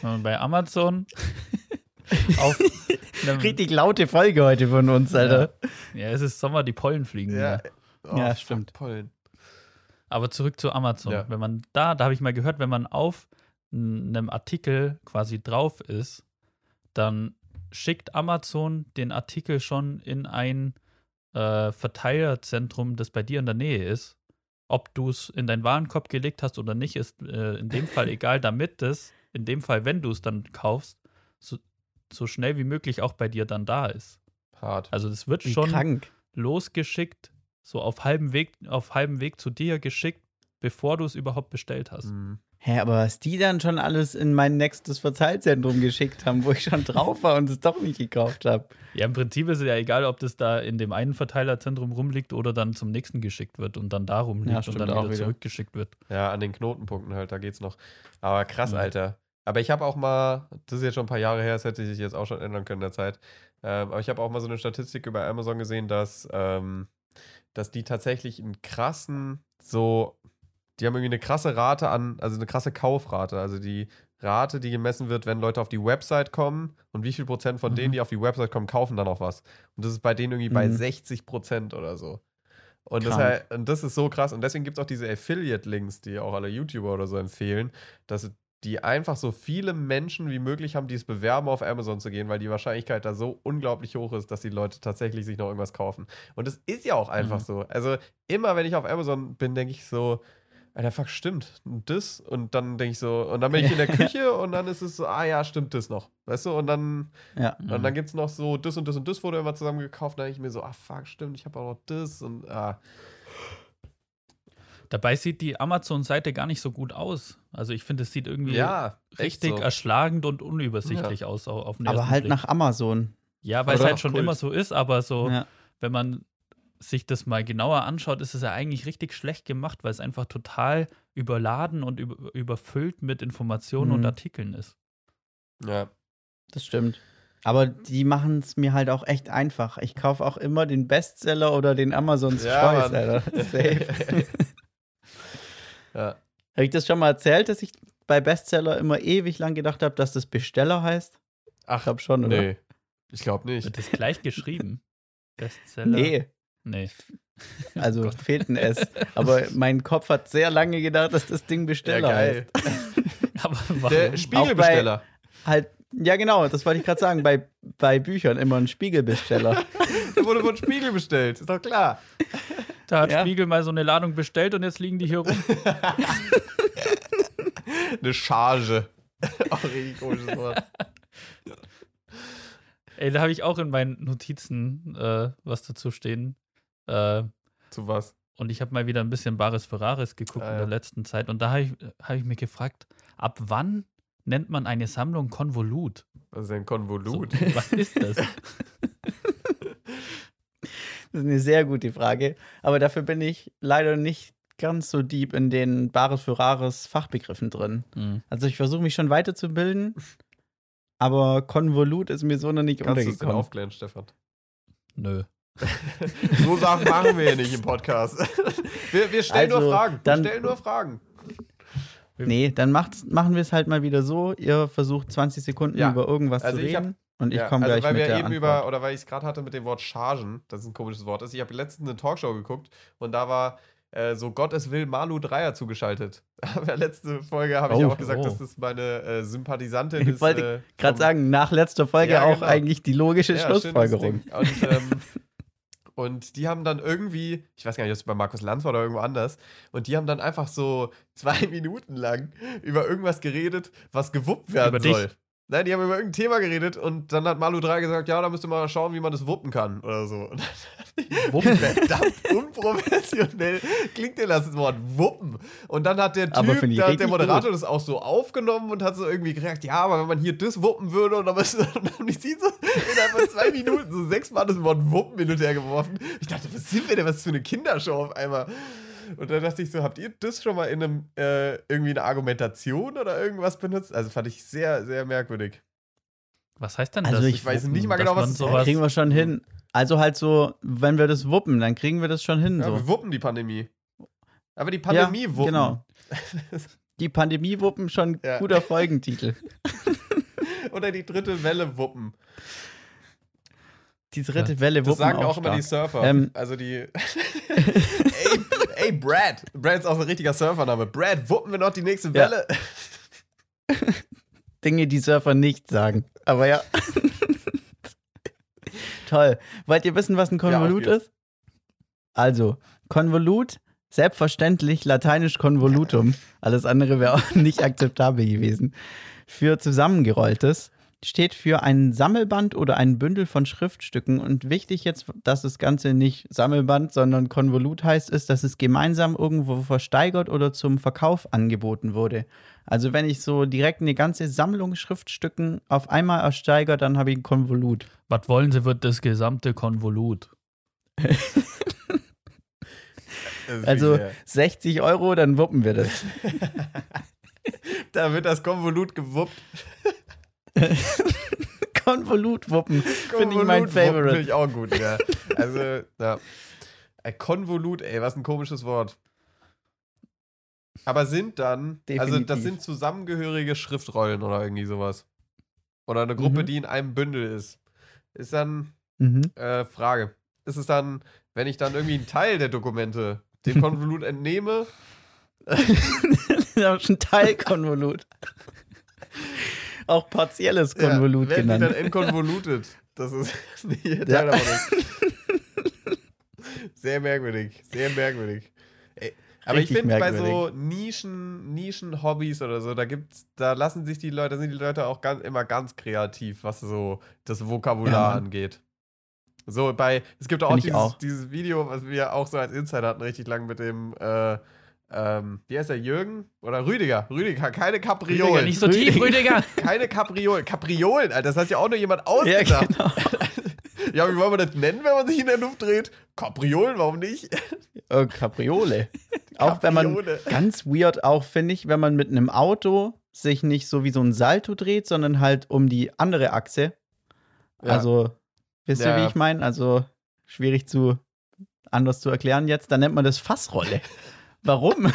wenn man bei Amazon Richtig laute Folge heute von uns, Alter. ja, es ist Sommer, die Pollen fliegen. Ja. Ja, fuck, stimmt. Pollen. Aber zurück zu Amazon. Ja. Wenn man da, da habe ich mal gehört, wenn man auf einem Artikel quasi drauf ist, dann schickt Amazon den Artikel schon in ein äh, Verteilerzentrum, das bei dir in der Nähe ist. Ob du es in deinen Warenkorb gelegt hast oder nicht, ist äh, in dem Fall egal, damit es, in dem Fall, wenn du es dann kaufst, so, so schnell wie möglich auch bei dir dann da ist. Hart. Also das wird Wie schon krank. losgeschickt, so auf halbem Weg, auf halbem Weg zu dir geschickt, bevor du es überhaupt bestellt hast. Mhm. Hä, aber was die dann schon alles in mein nächstes Verteilzentrum geschickt haben, wo ich schon drauf war und es doch nicht gekauft habe. Ja, im Prinzip ist es ja egal, ob das da in dem einen Verteilerzentrum rumliegt oder dann zum nächsten geschickt wird und dann da rumliegt Ja, und dann auch wieder, wieder. zurückgeschickt wird. Ja, an den Knotenpunkten halt, da geht's noch. Aber krass, Mhm. Alter. Aber ich habe auch mal, das ist jetzt schon ein paar Jahre her, das hätte sich jetzt auch schon ändern können in der Zeit. Ähm, aber ich habe auch mal so eine Statistik über Amazon gesehen, dass, ähm, dass die tatsächlich einen krassen, so, die haben irgendwie eine krasse Rate an, also eine krasse Kaufrate. Also die Rate, die gemessen wird, wenn Leute auf die Website kommen und wie viel Prozent von denen, Mhm. die auf die Website kommen, kaufen dann auch was. Und das ist bei denen irgendwie bei Mhm. 60 Prozent oder so. Und das, halt, und das ist so krass. Und deswegen gibt es auch diese Affiliate-Links, die auch alle YouTuber oder so empfehlen, dass die einfach so viele Menschen wie möglich haben, die es bewerben, auf Amazon zu gehen, weil die Wahrscheinlichkeit da so unglaublich hoch ist, dass die Leute tatsächlich sich noch irgendwas kaufen. Und das ist ja auch einfach Mhm. so. Also immer, wenn ich auf Amazon bin, denke ich so, Alter, fuck, stimmt. Das. Und dann denke ich so, und dann bin ich in der Küche und dann ist es so, ah ja, stimmt das noch. Weißt du? Und dann, Ja. und dann gibt es noch so, das und das und das wurde immer zusammen gekauft. Dann denke ich mir so, ah fuck, stimmt, ich habe auch noch das und ah. Dabei sieht die Amazon-Seite gar nicht so gut aus. Also ich finde, es sieht irgendwie Ja, richtig so. erschlagend und unübersichtlich aus au- auf den Aber halt Blick. nach Amazon. Ja, weil es halt schon Kult. immer so ist, aber so, Ja. wenn man sich das mal genauer anschaut, ist es ja eigentlich richtig schlecht gemacht, weil es einfach total überladen und über, überfüllt mit Informationen und Mhm. Artikeln ist. Ja. Das stimmt. Aber die machen es mir halt auch echt einfach. Ich kaufe auch immer den Bestseller oder den Amazon Ja. Alter. Safe. Ja. Habe ich das schon mal erzählt, dass ich bei Bestseller immer ewig lang gedacht habe, dass das Besteller heißt? Ach, Ich glaube schon, oder? nee. Ich glaube nicht. Wird das gleich geschrieben? Bestseller? Nee, Nee. also fehlt ein S. Aber mein Kopf hat sehr lange gedacht, dass das Ding Ja, Besteller geil. Aber warum? Der Spiegelbesteller. heißt. Halt, ja genau, das wollte ich gerade sagen. Bei, bei Büchern immer ein Spiegelbesteller. Der wurde von Spiegel bestellt. Ist doch klar. Da hat Ja. Spiegel mal so eine Ladung bestellt und jetzt liegen die hier rum. Eine Charge. Auch richtig komisches Wort. Ey, da habe ich auch in meinen Notizen äh, was dazu stehen. Äh, Zu was? und ich habe mal wieder ein bisschen Bares Ferraris geguckt Ah, in ja. der letzten Zeit. Und da habe ich, hab ich mir gefragt, ab wann nennt man eine Sammlung Konvolut? Was ist denn So, Konvolut? was ist das? Das ist eine sehr gute Frage. Aber dafür bin ich leider nicht ganz so deep in den Bares für Rares Fachbegriffen drin. Hm. Also ich versuche mich schon weiterzubilden, aber Konvolut ist mir so noch nicht Kannst du es denn untergekommen. aufklären, Stefan? Nö. So Sachen machen wir hier nicht im Podcast. Wir, wir stellen Also, nur Fragen. dann- wir stellen nur Fragen. Nee, dann macht, machen wir es halt mal wieder so. Ihr versucht 20 Sekunden Ja. über irgendwas Also zu ich hab- reden und ich Ja, komme also gleich weil mit wir der eben Antwort. über, oder weil ich es gerade hatte mit dem Wort Chargen, das ist ein komisches Wort ist. Ich habe letztens eine Talkshow geguckt und da war äh, so Gott es will Malu Dreier zugeschaltet. Aber letzte Folge habe ich Oh, auch gesagt, oh. dass das meine äh, Sympathisantin Ich ist. wollte äh, Gerade sagen, nach letzter Folge Ja, auch genau. eigentlich die logische Ja, Schlussfolgerung. Und, ähm, und die haben dann irgendwie, ich weiß gar nicht, ob es bei Markus Lanz war oder irgendwo anders, und die haben dann einfach so zwei Minuten lang über irgendwas geredet, was gewuppt werden Über dich? Nein, die haben über irgendein Thema geredet und dann hat Malu 3 gesagt, ja, da müsst ihr mal schauen, wie man das wuppen kann oder so. Und Wuppen? verdammt unprofessionell klingt dir das Wort wuppen. Und dann hat der Typ, da, der richtig Moderator, das auch so aufgenommen und hat so irgendwie gesagt, ja, aber wenn man hier das wuppen würde und dann müsste und dann ich sie so innerhalb von zwei Minuten so sechsmal das Wort wuppen hin und her geworfen. Ich dachte, was sind wir denn, was ist für eine Kindershow auf einmal? Und dann dachte ich so, habt ihr das schon mal in einem, äh, irgendwie eine Argumentation oder irgendwas benutzt? Also fand ich sehr, sehr merkwürdig. Was heißt denn Also das? ich weiß nicht mal genau, was Ja, sowas, kriegen wir schon hin. Also halt so, wenn wir das wuppen, dann kriegen wir das schon hin. Ja, so. wir wuppen die Pandemie. Aber die Pandemie wuppen. Genau. Die Pandemie wuppen schon Ja. guter Folgentitel. Oder die dritte Welle wuppen. Die dritte Welle Das wuppen sagen auch, auch immer die stark. Surfer. Ähm. also die. ey, Brad. Brad ist auch ein richtiger Surfername. Brad, wuppen wir noch die nächste Ja. Welle? Dinge, die Surfer nicht sagen. Aber ja. Toll. Wollt ihr wissen, was ein Konvolut Ja, ist? Also, Konvolut, selbstverständlich lateinisch Konvolutum. Alles andere wäre auch nicht akzeptabel gewesen. Für zusammengerolltes steht für ein Sammelband oder ein Bündel von Schriftstücken. Und wichtig jetzt, dass das Ganze nicht Sammelband, sondern Konvolut heißt, ist, dass es gemeinsam irgendwo versteigert oder zum Verkauf angeboten wurde. Also wenn ich so direkt eine ganze Sammlung Schriftstücken auf einmal ersteigere, dann habe ich ein Konvolut. was wollen Sie, wird das gesamte Konvolut. Ist Also sehr- 60 Euro, dann wuppen wir das. da wird das Konvolut gewuppt. Konvolut wuppen. Finde ich mein wuppen Finde Favorite. ich auch gut, ja. Also, ja. Äh, Konvolut, ey, was ein komisches Wort. Aber sind dann, also das Definitiv. sind zusammengehörige Schriftrollen oder irgendwie sowas. Oder eine Gruppe, Mhm. die in einem Bündel ist. Ist dann, Mhm. äh, Frage. Ist es dann, wenn ich dann irgendwie einen Teil der Dokumente dem Konvolut entnehme, Das ist ein Teilkonvolut. Auch partielles Konvolut ja, werden die genannt. dann entkonvolutet. Das ist nicht Ja. Teil ist. Sehr merkwürdig, sehr merkwürdig. Ey, aber Richtig ich finde, bei so Nischen, Nischen-Hobbys oder so, da gibt's, da lassen sich die Leute, da sind die Leute auch ganz, immer ganz kreativ, was so das Vokabular Ja, angeht. So, bei, es gibt auch dieses, auch. dieses Video, was wir auch so als Insider hatten, richtig lang mit dem, äh, ähm, wie heißt der, Jürgen? Oder Rüdiger? Rüdiger, keine Kapriolen. Rüdiger, nicht so tief, Rüdiger. Keine Kapriolen. Kapriolen, Alter, das hat ja auch nur jemand Ja, ausgedacht. genau. Ja, wie wollen wir das nennen, wenn man sich in der Luft dreht? Kapriolen, warum nicht? Äh, Capriole. Auch wenn man Kapriole. ganz weird auch, finde ich, wenn man mit einem Auto sich nicht so wie so ein Salto dreht, sondern halt um die andere Achse. Ja. Also, wisst ihr, Ja. wie ich meine? Also, schwierig zu anders zu erklären jetzt. Dann nennt man das Fassrolle. Warum?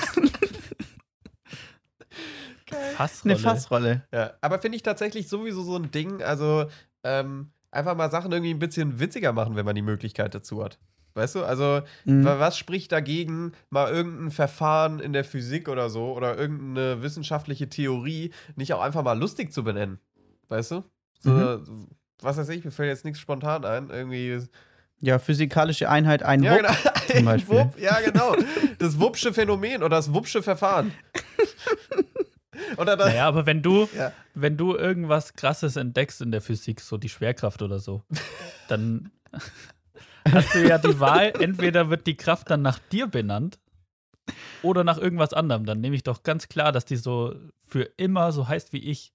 Fassrolle. Eine Fassrolle. Ja, aber finde ich tatsächlich sowieso so ein Ding, also ähm, einfach mal Sachen irgendwie ein bisschen witziger machen, wenn man die Möglichkeit dazu hat. Weißt du, also Mhm. wa- was spricht dagegen, mal irgendein Verfahren in der Physik oder so oder irgendeine wissenschaftliche Theorie nicht auch einfach mal lustig zu benennen? Weißt du? So, Mhm. Was weiß ich, mir fällt jetzt nichts spontan ein. Irgendwie. Ja, physikalische Einheit, ein Ja, Wupp. genau. zum Beispiel. Wupp, ja, genau. Das Wuppsche Phänomen oder das Wuppsche Verfahren. oder das. Naja, aber wenn du, Ja. wenn du irgendwas krasses entdeckst in der Physik, so die Schwerkraft oder so, dann hast du ja die Wahl, entweder wird die Kraft dann nach dir benannt oder nach irgendwas anderem. Dann nehme ich doch ganz klar, dass die so für immer so heißt wie ich.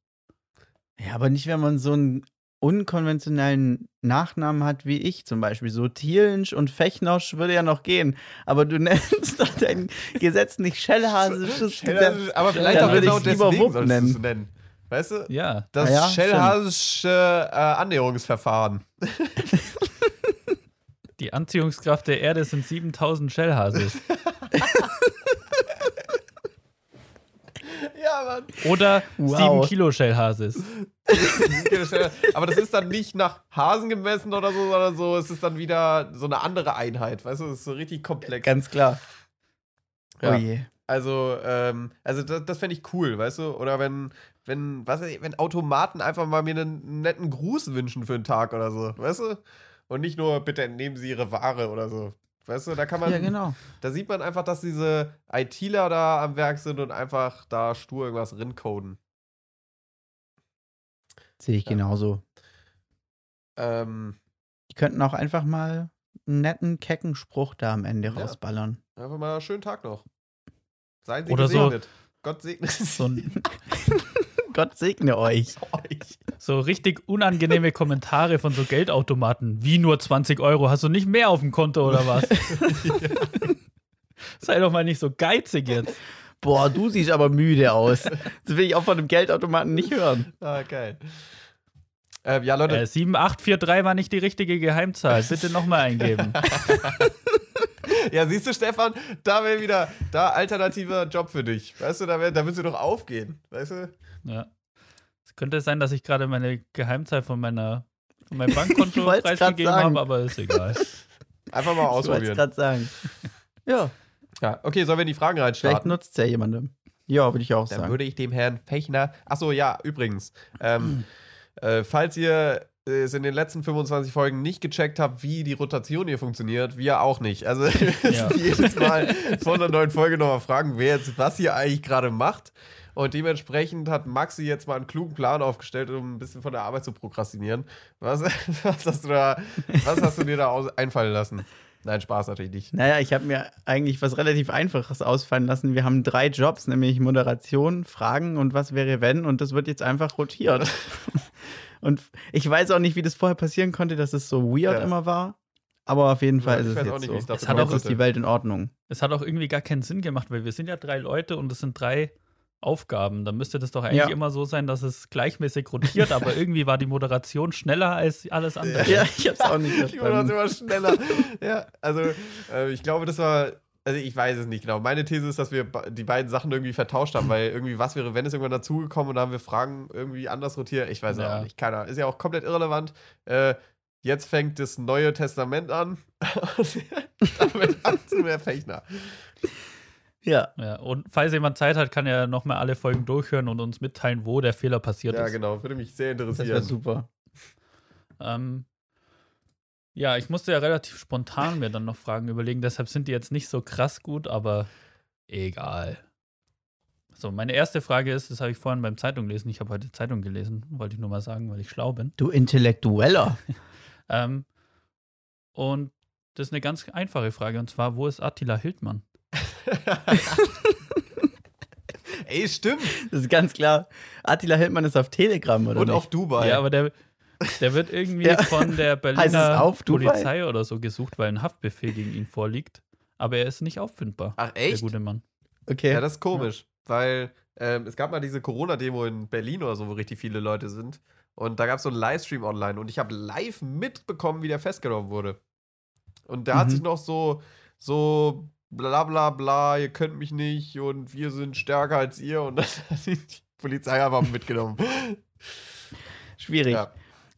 Ja, aber nicht, wenn man so einen unkonventionellen Nachnamen hat wie ich zum Beispiel. So Thielensch und Fechnosch würde ja noch gehen. Aber du nennst doch dein Gesetz nicht Schellhasisches Gesetz. aber vielleicht auch genau deswegen Wupp sollst du es nennen. nennen. Weißt du? Ja. Das ja, Schellhasische äh, Annäherungsverfahren. Die Anziehungskraft der Erde sind 7000 Shellhases. Ja, Mann. Oder Wow. 7 Kilo Shellhases. Aber das ist dann nicht nach Hasen gemessen oder so, sondern so, es ist dann wieder so eine andere Einheit. Weißt du, es ist so richtig komplex. Ganz klar. Ja. Oh je. Also, ähm, also das, das fände ich cool, weißt du? Oder wenn, wenn, was ich, wenn Automaten einfach mal mir einen netten Gruß wünschen für einen Tag oder so, weißt du? Und nicht nur, bitte entnehmen Sie Ihre Ware oder so. Weißt du, da kann man, Ja, genau. da sieht man einfach, dass diese ITler da am Werk sind und einfach da stur irgendwas rincoden. Sehe ich Ja. genauso. Ähm, Die könnten auch einfach mal einen netten, kecken Spruch da am Ende Ja. rausballern. einfach mal schönen Tag noch. Seien Sie Oder so- gesegnet. Gott segne So, ein, Gott segne euch. so richtig unangenehme Kommentare von so Geldautomaten. Wie nur 20 Euro? Hast du nicht mehr auf dem Konto oder was? Sei doch mal nicht so geizig jetzt. Boah, du siehst aber müde aus. Das will ich auch von dem Geldautomaten nicht hören. Ah, geil. Ähm, ja, Leute, Äh, 7843 war nicht die richtige Geheimzahl. Bitte nochmal eingeben. Ja, siehst du, Stefan, da wäre wieder, da alternativer Job für dich. Weißt du, da, wär, da willst du doch aufgehen. Weißt du? Ja. Es könnte sein, dass ich gerade meine Geheimzahl von meiner von meinem Bankkonto Ich preisgegeben habe, aber ist egal. Einfach mal Ich wollte ausprobieren. gerade sagen. Ja, Ja, okay, sollen wir in die Fragen vielleicht reinstarten? nutzt es ja jemandem. Ja, würde ich auch Dann sagen. würde ich dem Herrn Fechner. Achso, ja, übrigens. Ähm, äh, falls ihr es in den letzten 25 Folgen nicht gecheckt habt, wie die Rotation hier funktioniert, wir auch nicht. Also Ja. jedes Mal vor einer neuen Folge nochmal fragen, wer jetzt was hier eigentlich gerade macht. Und dementsprechend hat Maxi jetzt mal einen klugen Plan aufgestellt, um ein bisschen von der Arbeit zu prokrastinieren. Was, was hast du da, was hast du dir da aus, einfallen lassen? Nein, Spaß natürlich nicht. Naja, ich habe mir eigentlich was relativ Einfaches ausfallen lassen. Wir haben drei Jobs, nämlich Moderation, Fragen und was wäre wenn. Und das wird jetzt einfach rotiert. und ich weiß auch nicht, wie das vorher passieren konnte, dass es so weird Ja. immer war. Aber auf jeden Fall Ich ist es jetzt nicht, so. es hat auch- ist die Welt in Ordnung. Es hat auch irgendwie gar keinen Sinn gemacht, weil wir sind ja drei Leute und es sind drei Aufgaben. Dann müsste das doch eigentlich Ja. immer so sein, dass es gleichmäßig rotiert, aber irgendwie war die Moderation schneller als alles andere. Ja, ich hab's auch nicht Die waren verstanden. immer schneller. ja, also äh, ich glaube, das war. Also ich weiß es nicht genau. Meine These ist, dass wir die beiden Sachen irgendwie vertauscht haben, weil irgendwie was wäre, wenn es irgendwann dazugekommen und da haben wir Fragen irgendwie anders rotiert. Ich weiß es Ja. auch nicht. Keiner. Ist ja auch komplett irrelevant. Äh, jetzt fängt das Neue Testament an. Damit ab zu Herr Fechner. Ja, Ja, und falls jemand Zeit hat, kann er nochmal alle Folgen durchhören und uns mitteilen, wo der Fehler passiert Ja, ist. genau. Würde mich sehr das wäre interessieren. super. Ähm, ja, ich musste ja relativ spontan mir dann noch Fragen überlegen, deshalb sind die jetzt nicht so krass gut, aber egal. So, meine erste Frage ist, das habe ich vorhin beim Zeitung lesen, ich habe heute Zeitung gelesen, wollte ich nur mal sagen, weil ich schlau bin. Du Intellektueller. Ähm, und das ist eine ganz einfache Frage, und zwar, wo ist Attila Hildmann? Ey, stimmt. Das ist ganz klar. Attila Hildmann ist auf Telegram, oder Und nicht? auf Dubai. Ja, aber der, der wird irgendwie Ja. von der Berliner? Polizei oder so gesucht, weil ein Haftbefehl gegen ihn vorliegt. Aber er ist nicht auffindbar, Ach, der echt? gute Mann. Okay. Ja, das ist komisch, weil ähm, es gab mal diese Corona-Demo in Berlin oder so, wo richtig viele Leute sind. Und da gab es so einen Livestream online und ich habe live mitbekommen, wie der festgenommen wurde. Und der hat Mhm. sich noch so, so bla bla bla, ihr könnt mich nicht und wir sind stärker als ihr und dann hat die Polizei einfach mitgenommen. Schwierig. Ja.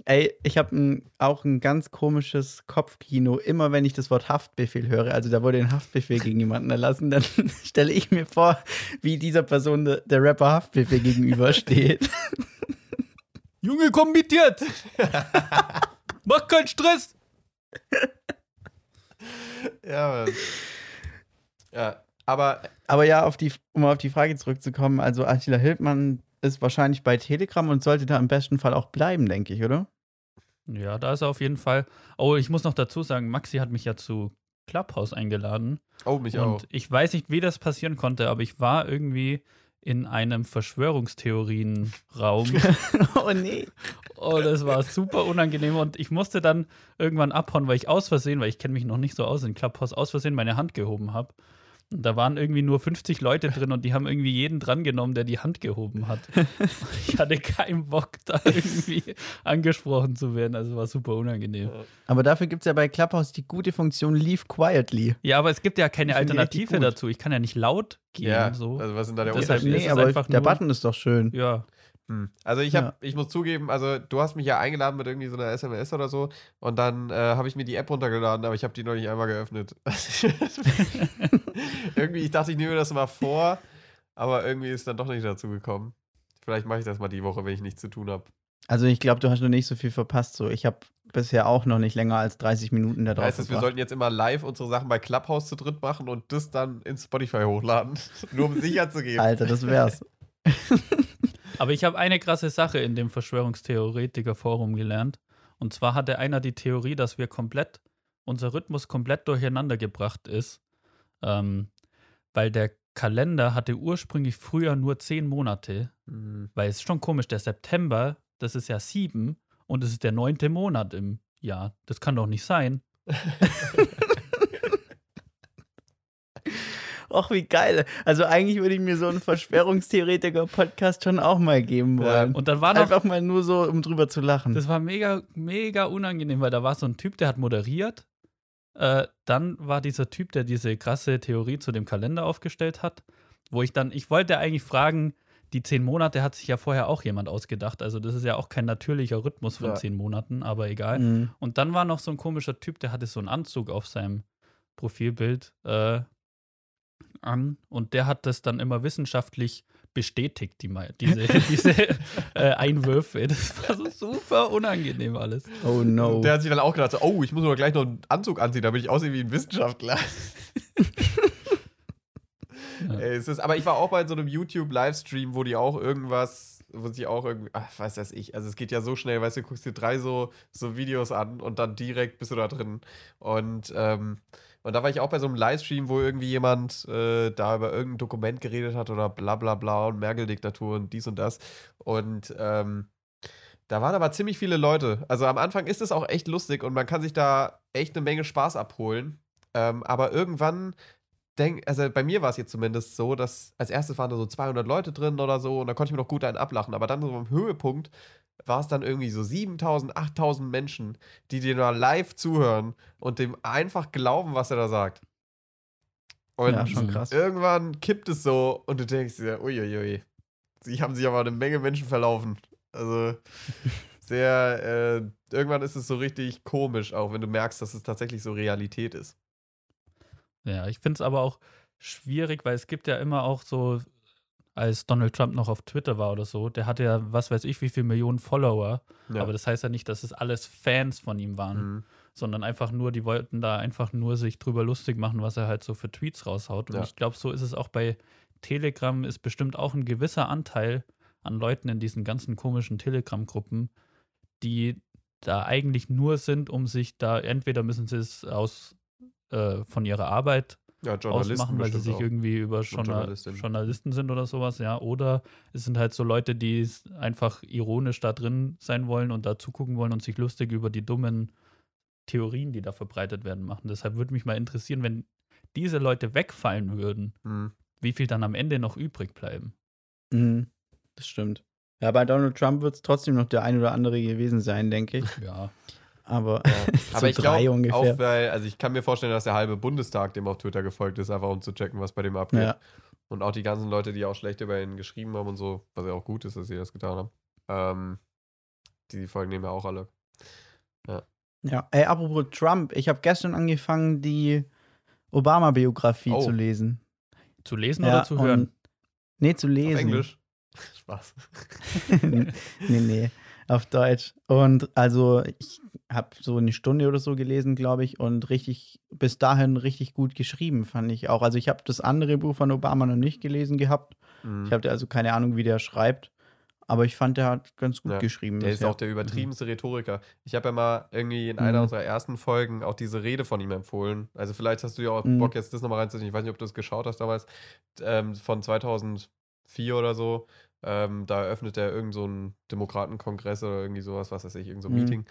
Ey, ich habe auch ein ganz komisches Kopfkino. Immer wenn ich das Wort Haftbefehl höre, also da wurde ein Haftbefehl gegen jemanden erlassen, dann stelle ich mir vor, wie dieser Person de, der Rapper Haftbefehl gegenübersteht. Junge, komm mit jetzt! Mach keinen Stress! Ja, Mann. Ja, aber Aber ja, auf die, um auf die Frage zurückzukommen, also Attila Hildmann ist wahrscheinlich bei Telegram und sollte da im besten Fall auch bleiben, denke ich, oder? Ja, da ist er auf jeden Fall. Oh, ich muss noch dazu sagen, Maxi hat mich ja zu Clubhouse eingeladen. oh, mich und auch. ich weiß nicht, wie das passieren konnte, aber ich war irgendwie in einem Verschwörungstheorien-Raum. oh nee. oh, das war super unangenehm. Und ich musste dann irgendwann abhauen, weil ich aus Versehen, weil ich kenne mich noch nicht so aus in Clubhouse, aus Versehen meine Hand gehoben habe. Und da waren irgendwie nur 50 Leute drin und die haben irgendwie jeden drangenommen, der die Hand gehoben hat. Ich hatte keinen Bock, da irgendwie angesprochen zu werden. Also war super unangenehm. Aber dafür gibt es ja bei Clubhouse die gute Funktion Leave Quietly. Ja, aber es gibt ja keine Alternative dazu. Ich kann ja nicht laut gehen. Ja, so. also was ist denn da der Deshalb Unterschied? Nee, aber einfach der nur- Button ist doch schön. Ja. Hm. Also ich habe, ich muss zugeben, also du hast mich ja eingeladen mit irgendwie so einer SMS oder so und dann äh, habe ich mir die App runtergeladen, aber ich habe die noch nicht einmal geöffnet. irgendwie, ich dachte, ich nehme das mal vor, aber irgendwie ist dann doch nicht dazu gekommen. Vielleicht mache ich das mal die Woche, wenn ich nichts zu tun habe. Also ich glaube, du hast noch nicht so viel verpasst. So, ich habe bisher auch noch nicht länger als 30 Minuten da drauf Heißt das, wir sollten jetzt immer live unsere Sachen bei Clubhouse zu dritt machen und das dann in Spotify hochladen, nur um sicher zu gehen. Alter, das wär's. Aber ich habe eine krasse Sache in dem Verschwörungstheoretiker-Forum gelernt. Und zwar hatte einer die Theorie, dass wir komplett, unser Rhythmus komplett durcheinander gebracht ist. Ähm, weil der Kalender hatte ursprünglich früher nur zehn Monate. Hm. Weil es ist schon komisch, der September, das ist ja sieben und es ist der neunte Monat im Jahr. Das kann doch nicht sein. Och, wie geil. Also eigentlich würde ich mir so einen Verschwörungstheoretiker-Podcast schon auch mal geben wollen. Und dann war noch Einfach mal nur so, um drüber zu lachen. Das war mega, mega unangenehm, weil da war so ein Typ, der hat moderiert. Äh, dann war dieser Typ, der diese krasse Theorie zu dem Kalender aufgestellt hat, wo ich dann, ich wollte eigentlich fragen, die zehn Monate hat sich ja vorher auch jemand ausgedacht. Also das ist ja auch kein natürlicher Rhythmus von Ja. zehn Monaten, aber egal. Mhm. Und dann war noch so ein komischer Typ, der hatte so einen Anzug auf seinem Profilbild äh, an und der hat das dann immer wissenschaftlich bestätigt, die, diese, diese äh, Einwürfe. Das war so super unangenehm alles. Oh no. Und der hat sich dann auch gedacht, so, oh, ich muss mir doch gleich noch einen Anzug anziehen, damit ich aussehe wie ein Wissenschaftler. Ja. Ey, es ist, aber ich war auch bei so einem YouTube-Livestream, wo die auch irgendwas, wo sie auch irgendwie, ach, weiß das ich, also es geht ja so schnell, weißt du, du guckst dir drei so, so Videos an und dann direkt bist du da drin. Und, ähm, und da war ich auch bei so einem Livestream, wo irgendwie jemand äh, da über irgendein Dokument geredet hat oder bla bla bla und Merkel-Diktatur und dies und das. Und ähm, da waren aber ziemlich viele Leute. Also am Anfang ist es auch echt lustig und man kann sich da echt eine Menge Spaß abholen. Ähm, aber irgendwann denk, also bei mir war es jetzt zumindest so, dass als erstes waren da so 200 Leute drin oder so und da konnte ich mir noch gut einen ablachen. Aber dann so am Höhepunkt war es dann irgendwie so 7000, 8000 Menschen, die dir da live zuhören und dem einfach glauben, was er da sagt. Und ja, schon krass. irgendwann kippt es so und du denkst dir, uiuiui, sie haben sich aber eine Menge Menschen verlaufen. Also sehr, äh, irgendwann ist es so richtig komisch, auch wenn du merkst, dass es tatsächlich so Realität ist. Ja, ich finde es aber auch schwierig, weil es gibt ja immer auch so, als Donald Trump noch auf Twitter war oder so, der hatte ja, was weiß ich, wie viele Millionen Follower. Ja. Aber das heißt ja nicht, dass es alles Fans von ihm waren, Mhm. sondern einfach nur, die wollten da einfach nur sich drüber lustig machen, was er halt so für Tweets raushaut. Und Ja. ich glaube, so ist es auch bei Telegram, ist bestimmt auch ein gewisser Anteil an Leuten in diesen ganzen komischen Telegram-Gruppen, die da eigentlich nur sind, um sich da, entweder müssen sie es aus äh, von ihrer Arbeit ja, Journalisten ausmachen, weil sie sich irgendwie über Journal. Journalisten sind oder sowas, ja. Oder es sind halt so Leute, die einfach ironisch da drin sein wollen und da zugucken wollen und sich lustig über die dummen Theorien, die da verbreitet werden, machen. Deshalb würde mich mal interessieren, wenn diese Leute wegfallen würden, Mhm. wie viel dann am Ende noch übrig bleiben. Mhm. Das stimmt. Ja, bei Donald Trump wird es trotzdem noch der ein oder andere gewesen sein, denke ich. Ja. Aber, Aber so ich drei glaube ungefähr. auch, weil, also ich kann mir vorstellen, dass der halbe Bundestag dem auf Twitter gefolgt ist, einfach um zu checken, was bei dem abgeht. Ja. Und auch die ganzen Leute, die auch schlecht über ihn geschrieben haben und so, was ja auch gut ist, dass sie das getan haben. Ähm, die folgen dem ja auch alle. Ja, ey, apropos Trump, ich habe gestern angefangen, die Obama-Biografie Oh. zu lesen. Zu lesen ja, oder zu hören? Nee, zu lesen. Auf Englisch. Spaß. nee, nee, auf Deutsch. Und also, ich habe so eine Stunde oder so gelesen, glaube ich, und richtig, bis dahin richtig gut geschrieben, fand ich auch. Also, ich habe das andere Buch von Obama noch nicht gelesen gehabt. Mhm. Ich habe also keine Ahnung, wie der schreibt. Aber ich fand, der hat ganz gut Ja, geschrieben. Der ist auch der übertriebenste Rhetoriker. Ich habe ja mal irgendwie in einer Mhm. unserer ersten Folgen auch diese Rede von ihm empfohlen. Also vielleicht hast du ja auch Mhm. Bock, jetzt das nochmal reinzuziehen. Ich weiß nicht, ob du das geschaut hast damals. Ähm, von 2004 oder so. Ähm, da eröffnet er irgend so einen Demokratenkongress oder irgendwie sowas, was weiß ich, irgend so Mhm. Meeting.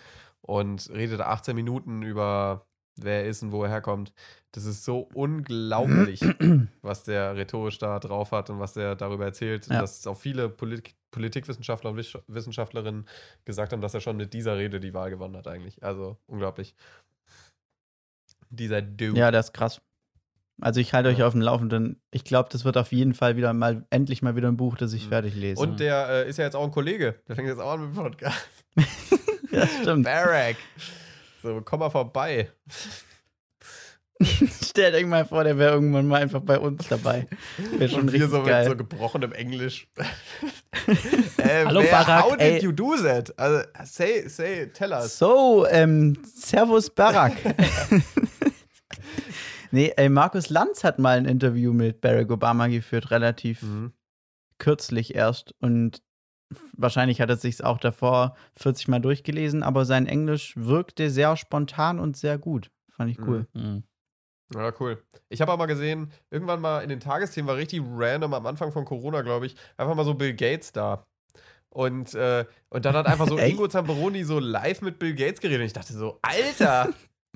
Und redet 18 Minuten über, wer er ist und wo er herkommt. Das ist so unglaublich, was der rhetorisch da drauf hat und was der darüber erzählt. Ja. Dass auch viele Polit Politikwissenschaftler und Wisch- Wissenschaftlerinnen gesagt haben, dass er schon mit dieser Rede die Wahl gewonnen hat, eigentlich. Also unglaublich. Dieser Dude. Ja, das ist krass. Also ich halte euch Ja. auf dem Laufenden. Ich glaube, das wird auf jeden Fall wieder mal, endlich mal wieder ein Buch, das ich Mhm. fertig lese. Und der äh, ist ja jetzt auch ein Kollege. Der fängt jetzt auch an mit dem Podcast. ja, stimmt. Barack. So, komm mal vorbei. Stellt euch mal vor, der wäre irgendwann mal einfach bei uns dabei. Wäre schon Und wir richtig so mit geil. so gebrochenem Englisch. äh, Hallo, wer, Barack, How did ey. you do that? Also, say, say, tell us. So, ähm, Servus Barack. nee, ey, Markus Lanz hat mal ein Interview mit Barack Obama geführt, relativ Mhm. kürzlich erst. Und wahrscheinlich hat er sich auch davor 40 Mal durchgelesen, aber sein Englisch wirkte sehr spontan und sehr gut. Fand ich cool. Mhm. Ja, cool. Ich habe auch mal gesehen, irgendwann mal in den Tagesthemen war richtig random am Anfang von Corona, glaube ich, einfach mal so Bill Gates da. Und, äh, und dann hat einfach so? Ingo Zamperoni so live mit Bill Gates geredet. Und ich dachte so, Alter,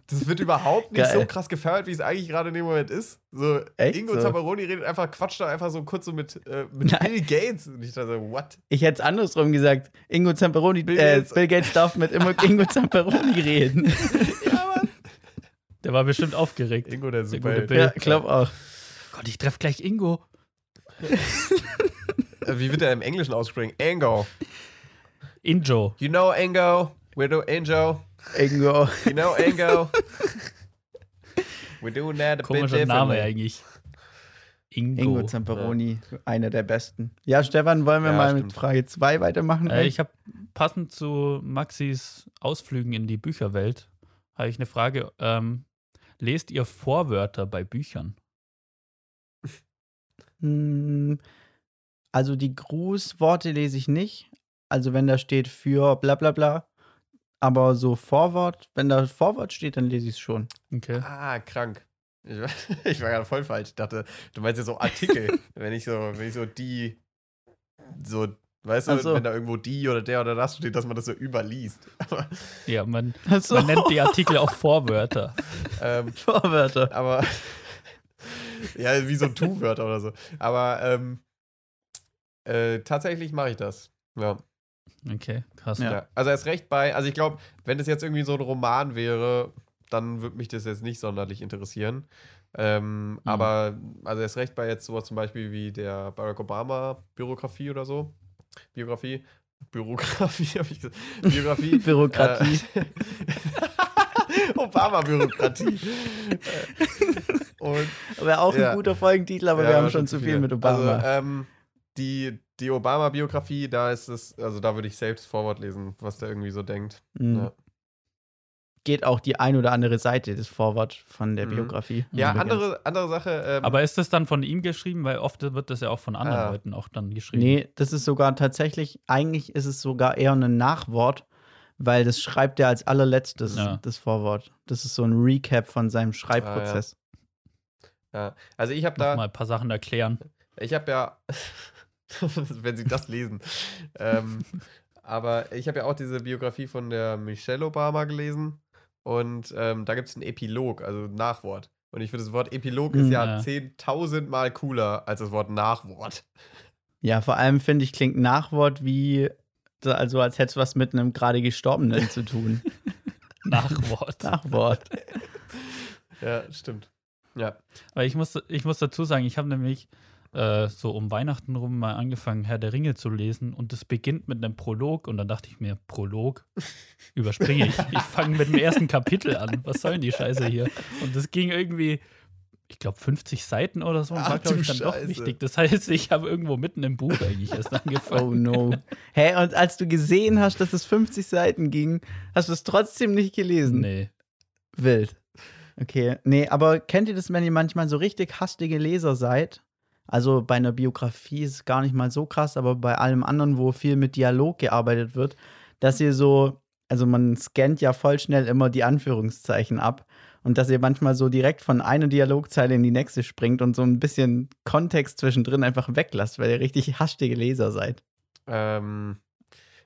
das wird überhaupt nicht Geil. so krass gefeiert, wie es eigentlich gerade in dem Moment ist. So, Echt Ingo so? Zamperoni redet einfach, quatscht da einfach so kurz so mit, äh, mit Nein. Bill Gates. Und ich dachte so, what? Ich hätte es andersrum gesagt. Ingo Zamperoni, Bill äh, Gates. Bill Gates darf mit immer Ingo Zamperoni reden. Ja, Mann. Der war bestimmt aufgeregt. Ingo, der Der super. Äh, Bill. ja, glaub auch. Gott, ich treffe gleich Ingo. Wie wird er im Englischen aussprechen? Ingo. Injo. You know Ingo? We do Ingo. Ingo. You know Ingo? We're doing that a bit Komischer Name differently. eigentlich. Ingo. Ingo Zamperoni, einer der besten. Ja, Stefan, wollen wir Ja, mal stimmt. mit Frage 2 weitermachen? Äh, ich habe passend zu Maxis Ausflügen in die Bücherwelt, habe ich eine Frage. Ähm, lest ihr Vorwörter bei Büchern? Hm, Also die Grußworte lese ich nicht. Also wenn da steht für bla bla bla. Aber so Vorwort, wenn da Vorwort steht, dann lese ich es schon. Okay. Ah, krank. Ich war, ich war gerade voll falsch. Ich dachte, du meinst ja so Artikel. wenn ich so, wenn ich so die, so, weißt du, so. wenn da irgendwo die oder der oder das steht, dass man das so überliest. Aber, Ja, man, so. man nennt die Artikel auch Vorwörter. ähm, Vorwörter. aber, ja, wie so Tu-Wörter oder so. Aber, ähm, äh, tatsächlich mache ich das. Ja. Okay, krass. Ja. Also erst recht bei, also ich glaube, wenn das jetzt irgendwie so ein Roman wäre, dann würde mich das jetzt nicht sonderlich interessieren. Ähm, Aber, also erst recht bei jetzt sowas zum Beispiel wie der Barack Obama Biografie oder so. Biografie. Bürokratie, habe ich gesagt. Biografie. Bürokratie. Äh, Obama-Bürokratie. Wäre auch Ja. ein guter Folgentitel, aber Ja, wir haben schon zu viel viele. mit Obama. Also, ähm, die, die Obama-Biografie, da ist es, also da würde ich selbst Vorwort lesen, was der irgendwie so denkt. Mhm. ja. Geht auch die ein oder andere Seite des Vorwort von der Mhm. Biografie. Ja, Übrigens. andere, andere Sache. Ähm, Aber ist das dann von ihm geschrieben? Weil oft wird das ja auch von anderen Ah. Leuten auch dann geschrieben. Nee, das ist sogar tatsächlich, eigentlich ist es sogar eher ein Nachwort, weil das schreibt er als allerletztes, Ja. das Vorwort. Das ist so ein Recap von seinem Schreibprozess. ja. Also ich habe Noch da, mal ein paar Sachen erklären. ich habe ja, wenn Sie das lesen, ähm, aber ich habe ja auch diese Biografie von der Michelle Obama gelesen und ähm, da gibt es einen Epilog, also ein Nachwort. Und ich finde, das Wort Epilog ist Mhm. ja Ja. 10.000 Mal cooler als das Wort Nachwort. Ja, vor allem finde ich, klingt Nachwort wie, so- also als hätte es was mit einem gerade Gestorbenen zu tun. Nachwort. Nachwort. Ja, stimmt. Ja. Weil ich muss, ich muss dazu sagen, ich habe nämlich äh, so um Weihnachten rum mal angefangen, Herr der Ringe zu lesen und es beginnt mit einem Prolog und dann dachte ich mir, Prolog? Überspringe ich. Ich fange mit dem ersten Kapitel an. Was soll denn die Scheiße hier? Und das ging irgendwie, ich glaube, 50 Seiten oder so und Ach war, glaube ich, dann doch Scheiße. wichtig. Das heißt, ich habe irgendwo mitten im Buch eigentlich erst angefangen. Oh no. Hä, und als du gesehen hast, dass es 50 Seiten ging, hast du es trotzdem nicht gelesen? Nee. Wild. Okay. Nee, aber kennt ihr das, wenn ihr manchmal so richtig hastige Leser seid? Also bei einer Biografie ist es gar nicht mal so krass, aber bei allem anderen, wo viel mit Dialog gearbeitet wird, dass ihr so, also man scannt ja voll schnell immer die Anführungszeichen ab und dass ihr manchmal so direkt von einer Dialogzeile in die nächste springt und so ein bisschen Kontext zwischendrin einfach weglasst, weil ihr richtig hastige Leser seid. Ähm,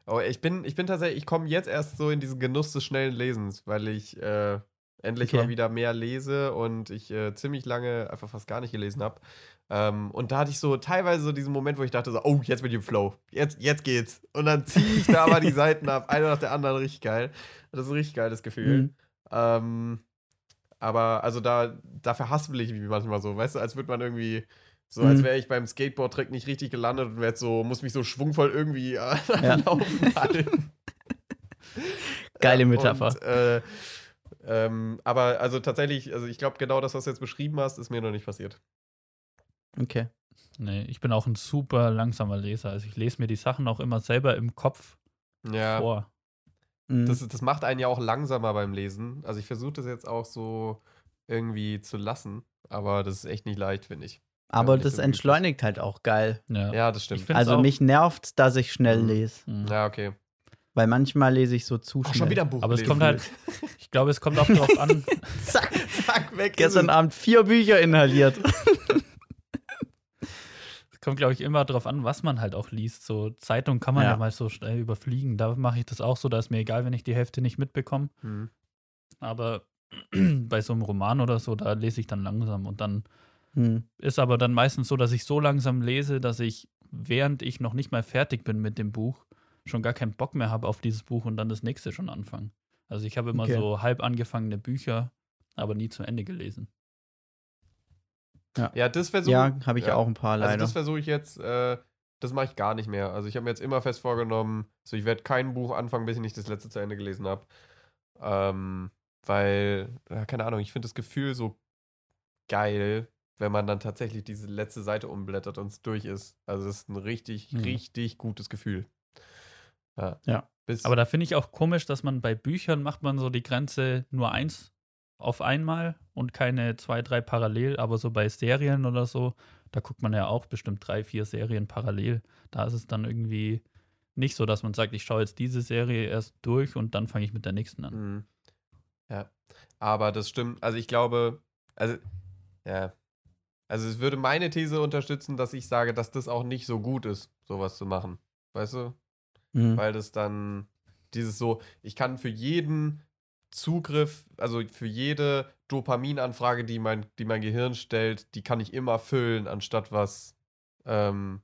oh, ich bin, ich bin tatsächlich, ich komme jetzt erst so in diesen Genuss des schnellen Lesens, weil ich äh, endlich Okay. mal wieder mehr lese und ich äh, ziemlich lange einfach fast gar nicht gelesen habe. Ähm, und da hatte ich so teilweise so diesen Moment, wo ich dachte so, oh, jetzt bin ich im Flow. Jetzt, jetzt geht's. Und dann ziehe ich da mal die Seiten ab, eine nach der anderen, richtig geil. Das ist ein richtig geiles Gefühl. Mhm. Ähm, aber also da, da verhaspel ich mich manchmal so, weißt du, als würde man irgendwie, so als Mhm. wäre ich beim Skateboard-Trick nicht richtig gelandet und jetzt so, muss mich so schwungvoll irgendwie äh, Ja. laufen halten. Geile Ja, Metapher. Und, äh, ähm, aber also tatsächlich, also ich glaube, genau das, was du jetzt beschrieben hast, ist mir noch nicht passiert. Okay. Nee, ich bin auch ein super langsamer Leser. Also ich lese mir die Sachen auch immer selber im Kopf Ja. vor. Mhm. Das, das macht einen ja auch langsamer beim Lesen. Also ich versuche das jetzt auch so irgendwie zu lassen, aber das ist echt nicht leicht, finde ich. aber nicht das so gut ist. entschleunigt halt auch geil. Ja. Ja, das stimmt. Also mich nervt, dass ich schnell Mhm. lese. Mhm. Ja, okay. Weil manchmal lese ich so zu Ach, schnell. schon wieder ein Buch. Aber es lesen. kommt halt, ich glaube, es kommt auch darauf an, Zack, Zack, weg. gestern Abend vier Bücher inhaliert. kommt, glaube ich, immer darauf an, was man halt auch liest. So Zeitung kann man ja, Ja. mal so schnell überfliegen. Da mache ich das auch so, da ist mir egal, wenn ich die Hälfte nicht mitbekomme. Hm. Aber bei so einem Roman oder so, da lese ich dann langsam und dann Hm. ist aber dann meistens so, dass ich so langsam lese, dass ich, während ich noch nicht mal fertig bin mit dem Buch, schon gar keinen Bock mehr habe auf dieses Buch und dann das nächste schon anfangen. Also ich habe immer Okay. so halb angefangene Bücher, aber nie zu Ende gelesen. Ja, das versuche Ja, habe ich ja. auch ein paar Also leider. das versuche ich jetzt, äh, das mache ich gar nicht mehr. Also ich habe mir jetzt immer fest vorgenommen, so ich werde kein Buch anfangen, bis ich nicht das letzte zu Ende gelesen habe. Ähm, weil, ja, keine Ahnung, ich finde das Gefühl so geil, wenn man dann tatsächlich diese letzte Seite umblättert und es durch ist. Also das ist ein richtig, Mhm. richtig gutes Gefühl. Ja. Ja. Bis, Aber da finde ich auch komisch, dass man bei Büchern macht man so die Grenze nur eins auf einmal und keine zwei, drei parallel, aber so bei Serien oder so, da guckt man ja auch bestimmt drei, vier Serien parallel. Da ist es dann irgendwie nicht so, dass man sagt, ich schaue jetzt diese Serie erst durch und dann fange ich mit der nächsten an. Mhm. Ja. Aber das stimmt. Also ich glaube, also, ja. Also es würde meine These unterstützen, dass ich sage, dass das auch nicht so gut ist, sowas zu machen. Weißt du? Hm. Weil das dann dieses so, ich kann für jeden Zugriff, also für jede Dopaminanfrage, die mein, die mein Gehirn stellt, die kann ich immer füllen, anstatt was, ähm,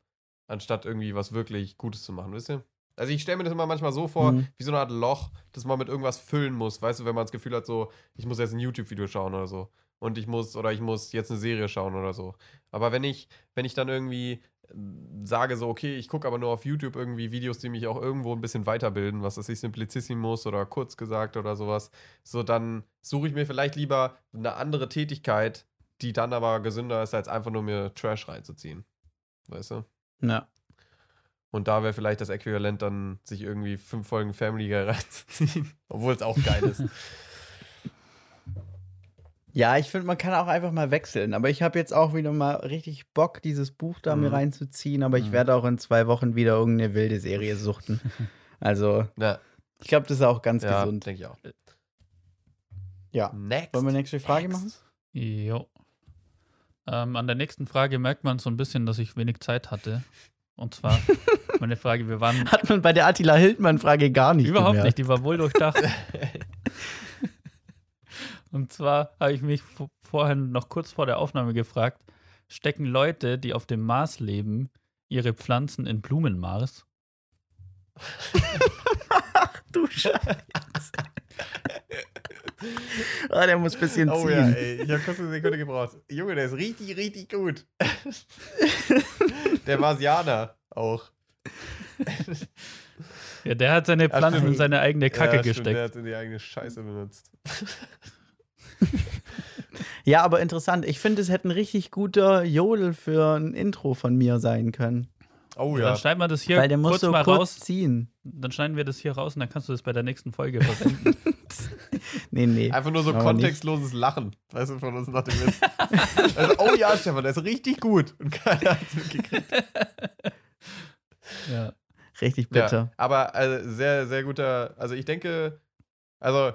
anstatt irgendwie was wirklich Gutes zu machen, wisst ihr? Also ich stelle mir das immer manchmal so vor, Mhm. wie so eine Art Loch, das man mit irgendwas füllen muss, weißt du, wenn man das Gefühl hat, so, ich muss jetzt ein YouTube-Video schauen oder so. Und ich muss, oder ich muss jetzt eine Serie schauen oder so. Aber wenn ich, wenn ich dann irgendwie sage so, okay, ich gucke aber nur auf YouTube irgendwie Videos, die mich auch irgendwo ein bisschen weiterbilden, was weiß ich, Simplicissimus oder kurz gesagt oder sowas, so dann suche ich mir vielleicht lieber eine andere Tätigkeit, die dann aber gesünder ist, als einfach nur mir Trash reinzuziehen. Weißt du? Ja. Und da wäre vielleicht das Äquivalent dann, sich irgendwie fünf Folgen Family Guy reinzuziehen. Obwohl es auch geil ist. Ja, ich finde, man kann auch einfach mal wechseln. Aber ich habe jetzt auch wieder mal richtig Bock, dieses Buch da mir Mhm. reinzuziehen. Aber ich Mhm. werde auch in zwei Wochen wieder irgendeine wilde Serie suchten. Also, ja, ich glaube, das ist auch ganz ja gesund. denke ich auch. Ja. Next. Wollen wir nächste Frage machen? Jo. Ähm, an der nächsten Frage merkt man so ein bisschen, dass ich wenig Zeit hatte. Und zwar meine Frage, wir waren Hat man bei der Attila Hildmann-Frage gar nicht Überhaupt gemerkt. nicht, die war wohl durchdacht. Und zwar habe ich mich vorhin noch kurz vor der Aufnahme gefragt, stecken Leute, die auf dem Mars leben, ihre Pflanzen in Blumenmars? Du Scheiße. Ah, der muss ein bisschen Oh ziehen. ja, ey, ich habe kurz eine Sekunde gebraucht. Junge, der ist richtig, richtig gut. der Marsianer auch. Ja, der hat seine Pflanzen in seine eigene Kacke ja, stimmt, Der gesteckt. hat in die eigene Scheiße benutzt. Ja, aber interessant. Ich finde, es hätte ein richtig guter Jodel für ein Intro von mir sein können. Oh Dann ja. schneiden wir das hier Weil der muss kurz so mal kurz raus. ziehen. Dann schneiden wir das hier raus und dann kannst du das bei der nächsten Folge verwenden. Nee, nee. Einfach nur so Aber kontextloses Lachen, weißt du, von uns nach dem Witz. also, oh ja, Stefan, der ist richtig gut. Und keiner hat es mitgekriegt. ja. Richtig bitter. Ja, aber also, sehr, sehr guter. Also, ich denke, also,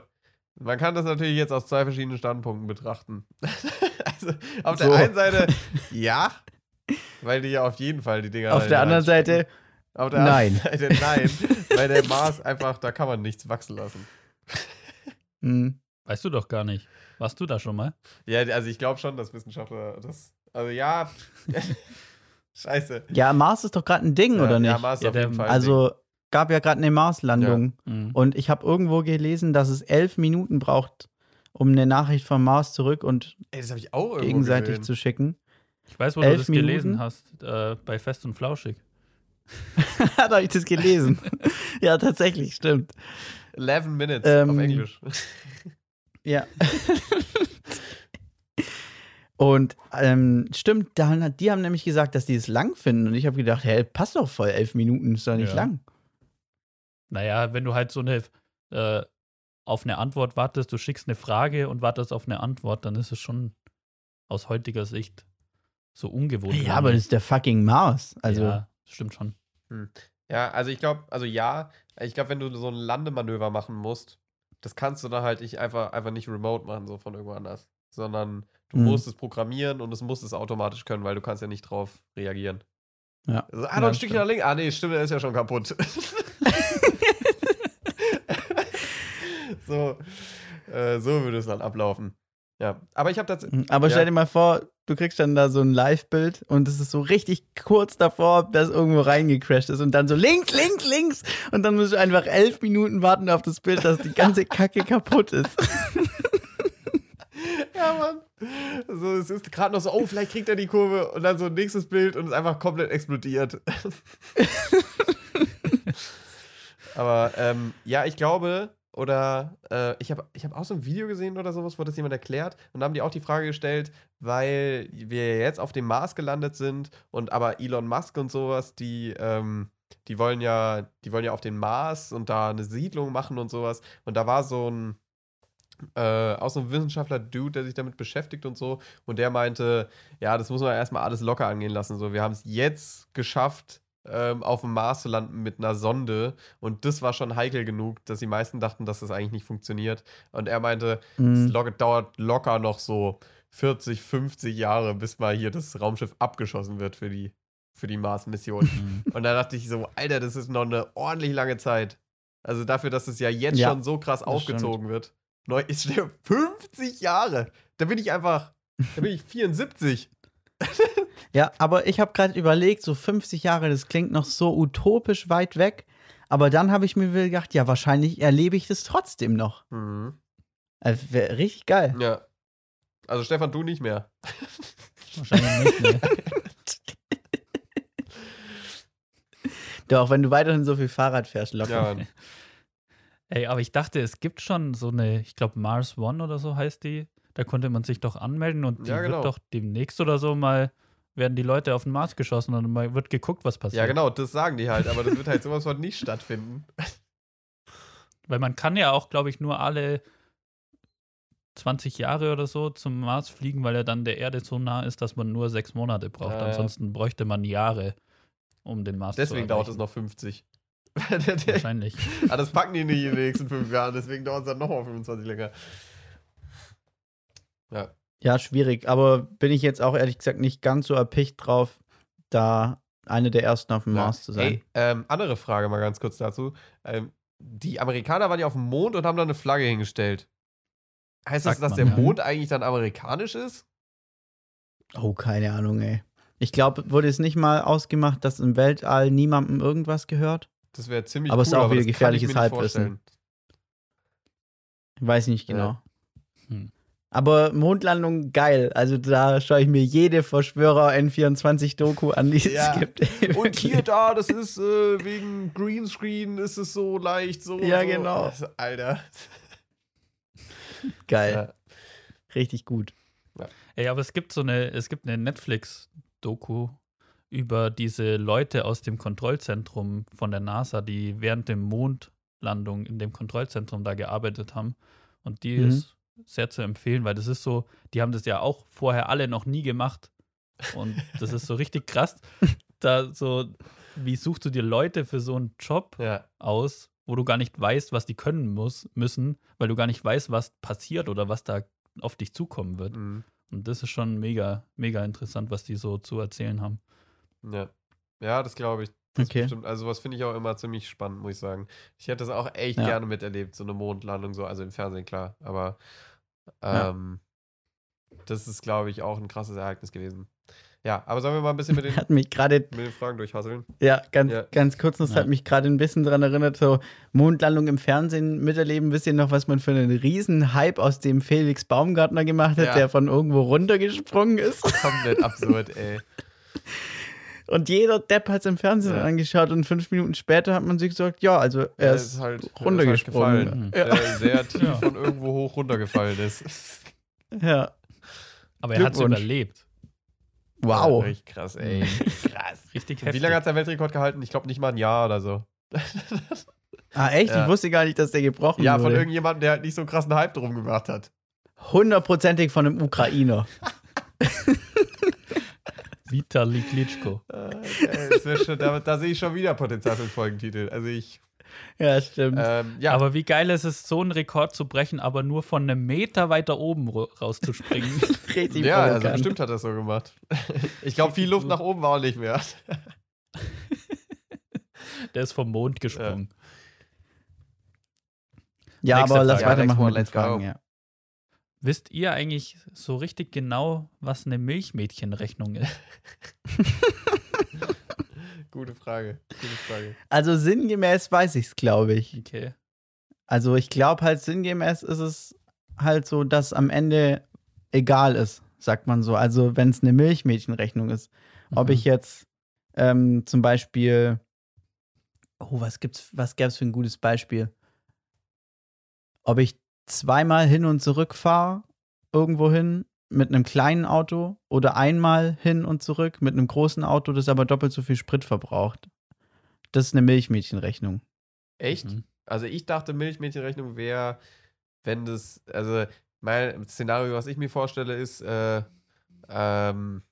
man kann das natürlich jetzt aus zwei verschiedenen Standpunkten betrachten. also, auf So. der einen Seite, ja, weil die ja auf jeden Fall die Dinger. Auf der anderen. Seite, Auf der nein. anderen Seite, nein. weil der Mars einfach, da kann man nichts wachsen lassen. hm, Weißt du doch gar nicht. Warst du da schon mal? Ja, also, ich glaube schon, dass Wissenschaftler das. Also, ja. Scheiße. ja, Mars ist doch gerade ein Ding, ja, oder nicht? Ja, Mars Ja, auf jeden Fall. ein also gab ja gerade eine Marslandung. Mhm. Und ich habe irgendwo gelesen, dass es elf Minuten braucht, um eine Nachricht vom Mars zurück und. Ey, das gegenseitig gesehen. zu schicken. Ich weiß, wo du Elf das gelesen Minuten? hast. Äh, bei Fest und Flauschig. da habe ich das gelesen. ja, tatsächlich, stimmt. 11 Minutes Ähm, auf Englisch. Ja. Und ähm, stimmt, dann hat, die haben nämlich gesagt, dass die es lang finden. Und ich habe gedacht, hä, passt doch voll, elf Minuten ist doch nicht Ja. lang. Naja, wenn du halt so eine äh, auf eine Antwort wartest, du schickst eine Frage und wartest auf eine Antwort, dann ist es schon aus heutiger Sicht so ungewohnt. Ja, aber das ist der fucking Mars. Also, ja, stimmt schon. Ja, also ich glaube, also ja, ich glaube, wenn du so ein Landemanöver machen musst, das kannst du dann halt nicht einfach, einfach nicht remote machen, so von irgendwo anders. Sondern du Mhm. musst es programmieren und es muss es automatisch können, weil du kannst ja nicht drauf reagieren. Ja. Also, ah, noch ein Stückchen nach links. Ah, nee, stimmt, der ist ja schon kaputt. so, äh, so würde es dann ablaufen. Ja, aber ich habe tatsächlich. aber stell Ja. dir mal vor, du kriegst dann da so ein Live-Bild und es ist so richtig kurz davor, dass irgendwo reingecrashed ist und dann so links, links, links und dann musst du einfach elf Minuten warten auf das Bild, dass die ganze Kacke kaputt ist. Ja, Mann. So, es ist gerade noch so, oh, vielleicht kriegt er die Kurve und dann so nächstes Bild und es ist einfach komplett explodiert. Aber ähm, ja, ich glaube, oder äh, ich habe ich hab auch so ein Video gesehen oder sowas, wo das jemand erklärt und da haben die auch die Frage gestellt, weil wir jetzt auf dem Mars gelandet sind und aber Elon Musk und sowas, die, ähm, die wollen ja, die wollen ja auf den Mars und da eine Siedlung machen und sowas. Und da war so ein äh, auch so ein Wissenschaftler-Dude, der sich damit beschäftigt und so. Und der meinte, ja, das muss man erstmal alles locker angehen lassen. So, wir haben es jetzt geschafft, ähm, auf dem Mars zu landen mit einer Sonde. Und das war schon heikel genug, dass die meisten dachten, dass das eigentlich nicht funktioniert. Und er meinte, es Mhm. lo dauert locker noch so 40, 50 Jahre, bis mal hier das Raumschiff abgeschossen wird für die, für die Mars-Mission. Mhm. Und da dachte ich so, Alter, das ist noch eine ordentlich lange Zeit. Also dafür, dass es ja jetzt Ja, schon so krass aufgezogen wird. Neu ist 50 Jahre. Da bin ich einfach, da bin ich 74. Ja, aber ich habe gerade überlegt, so 50 Jahre, das klingt noch so utopisch weit weg. Aber dann habe ich mir wieder gedacht, ja, wahrscheinlich erlebe ich das trotzdem noch. Mhm. Also, Wäre richtig geil. Ja. Also Stefan, du nicht mehr. Wahrscheinlich nicht. Ne? Doch, wenn du weiterhin so viel Fahrrad fährst, locker. Ja. Ey, aber ich dachte, es gibt schon so eine, ich glaube, Mars One oder so heißt die. Da konnte man sich doch anmelden und die Ja, genau. wird doch demnächst oder so mal, werden die Leute auf den Mars geschossen und mal wird geguckt, was passiert. ja, genau, das sagen die halt, aber das wird halt sowas von nicht stattfinden. Weil man kann ja auch, glaube ich, nur alle 20 Jahre oder so zum Mars fliegen, weil er dann der Erde so nah ist, dass man nur sechs Monate braucht. Ja. Ansonsten bräuchte man Jahre, um den Mars Deswegen zu dauert es noch 50. Der- der- Wahrscheinlich. ah, das packen die nicht in den nächsten fünf Jahren, deswegen dauert es dann nochmal 25 länger. Ja. Ja, schwierig. Aber bin ich jetzt auch ehrlich gesagt nicht ganz so erpicht drauf, da eine der ersten auf dem Ja. Mars zu sein. Ey, ähm, andere Frage mal ganz kurz dazu. Ähm, die Amerikaner waren ja auf dem Mond und haben da eine Flagge hingestellt. Heißt das, Sagt dass man, der ja. Mond eigentlich dann amerikanisch ist? Oh, keine Ahnung, ey. Ich glaube, wurde es nicht mal ausgemacht, dass im Weltall niemandem irgendwas gehört? Das wäre ziemlich Aber cool, es ist auch wieder das ich gefährliches Halbwissen. vorstellen. Weiß ich nicht genau. Ja. Hm. Aber Mondlandung geil. Also da schaue ich mir jede Verschwörer N24-Doku an, die Ja. es gibt. Und hier da, das ist äh, wegen Greenscreen ist es so leicht, so. Ja, so. genau. Also, Alter. Geil. Ja. Richtig gut. Ey, aber es gibt so eine, es gibt eine Netflix-Doku über diese Leute aus dem Kontrollzentrum von der NASA, die während der Mondlandung in dem Kontrollzentrum da gearbeitet haben. Und die Mhm. ist sehr zu empfehlen, weil das ist so, die haben das ja auch vorher alle noch nie gemacht. Und das ist so richtig krass. Da so, wie suchst du dir Leute für so einen Job Ja. aus, wo du gar nicht weißt, was die können muss, müssen, weil du gar nicht weißt, was passiert oder was da auf dich zukommen wird. Mhm. Und das ist schon mega, mega interessant, was die so zu erzählen haben. Ja. Ja, das glaube ich. Das Okay. Bestimmt, also was finde ich auch immer ziemlich spannend, muss ich sagen. Ich hätte das auch echt Ja. gerne miterlebt, so eine Mondlandung, so, also im Fernsehen, klar. Aber Ja. ähm, das ist, glaube ich, auch ein krasses Ereignis gewesen. Ja, aber sollen wir mal ein bisschen mit den, Hat mich gerade, mit den Fragen durchhasseln? ja, ganz, Ja. ganz kurz, das Ja. hat mich gerade ein bisschen dran erinnert, so Mondlandung im Fernsehen miterleben. Wisst ihr noch, was man für einen riesen Hype aus dem Felix Baumgartner gemacht hat, Ja. der von irgendwo runtergesprungen ist? Komplett absurd, ey. Und jeder Depp hat es im Fernsehen Ja. angeschaut und fünf Minuten später hat man sich gesagt, ja, also er Der ist, halt- runtergesprungen. Ist halt. Ja. Der sehr tief Ja. von irgendwo hoch runtergefallen ist. ja. Aber er hat es überlebt. Wow. Ja, richtig krass, ey. Krass. Richtig Wie heftig. lange hat der Weltrekord gehalten? Ich glaube nicht mal ein Jahr oder so. Ah, echt? Ja. Ich wusste gar nicht, dass der gebrochen Ja, von wurde. irgendjemandem, der halt nicht so einen krassen Hype drum gemacht hat. Hundertprozentig von einem Ukrainer. Vitali Klitschko. Äh, geil, das wär schon, da, da sehe ich schon wieder Potenzial für einen Folgentitel. Also ich, Ja, stimmt. ähm, ja, Aber wie geil ist es, so einen Rekord zu brechen, aber nur von einem Meter weiter oben rauszuspringen. Richtig ja, also bestimmt hat er so gemacht. Ich glaube, viel Luft nach oben war auch nicht mehr. Der ist vom Mond gesprungen. Ja, Nächste aber lass weitermachen Ja, mit den let's go. Fragen, ja. Wisst ihr eigentlich so richtig genau, was eine Milchmädchenrechnung ist? Gute Frage. Gute Frage. Also sinngemäß weiß ich es, glaube ich. Okay. Also ich glaube halt sinngemäß ist es halt so, dass am Ende egal ist, sagt man so. Also wenn es eine Milchmädchenrechnung ist. Ob Mhm. ich jetzt ähm, zum Beispiel, oh, was gibt's, was gäbe es für ein gutes Beispiel? Ob ich zweimal hin und zurück fahre, irgendwo hin, mit einem kleinen Auto oder einmal hin und zurück mit einem großen Auto, das aber doppelt so viel Sprit verbraucht. Das ist eine Milchmädchenrechnung. Echt? Mhm. Also ich dachte, Milchmädchenrechnung wäre, wenn das, also mein Szenario, was ich mir vorstelle, ist, äh, ähm,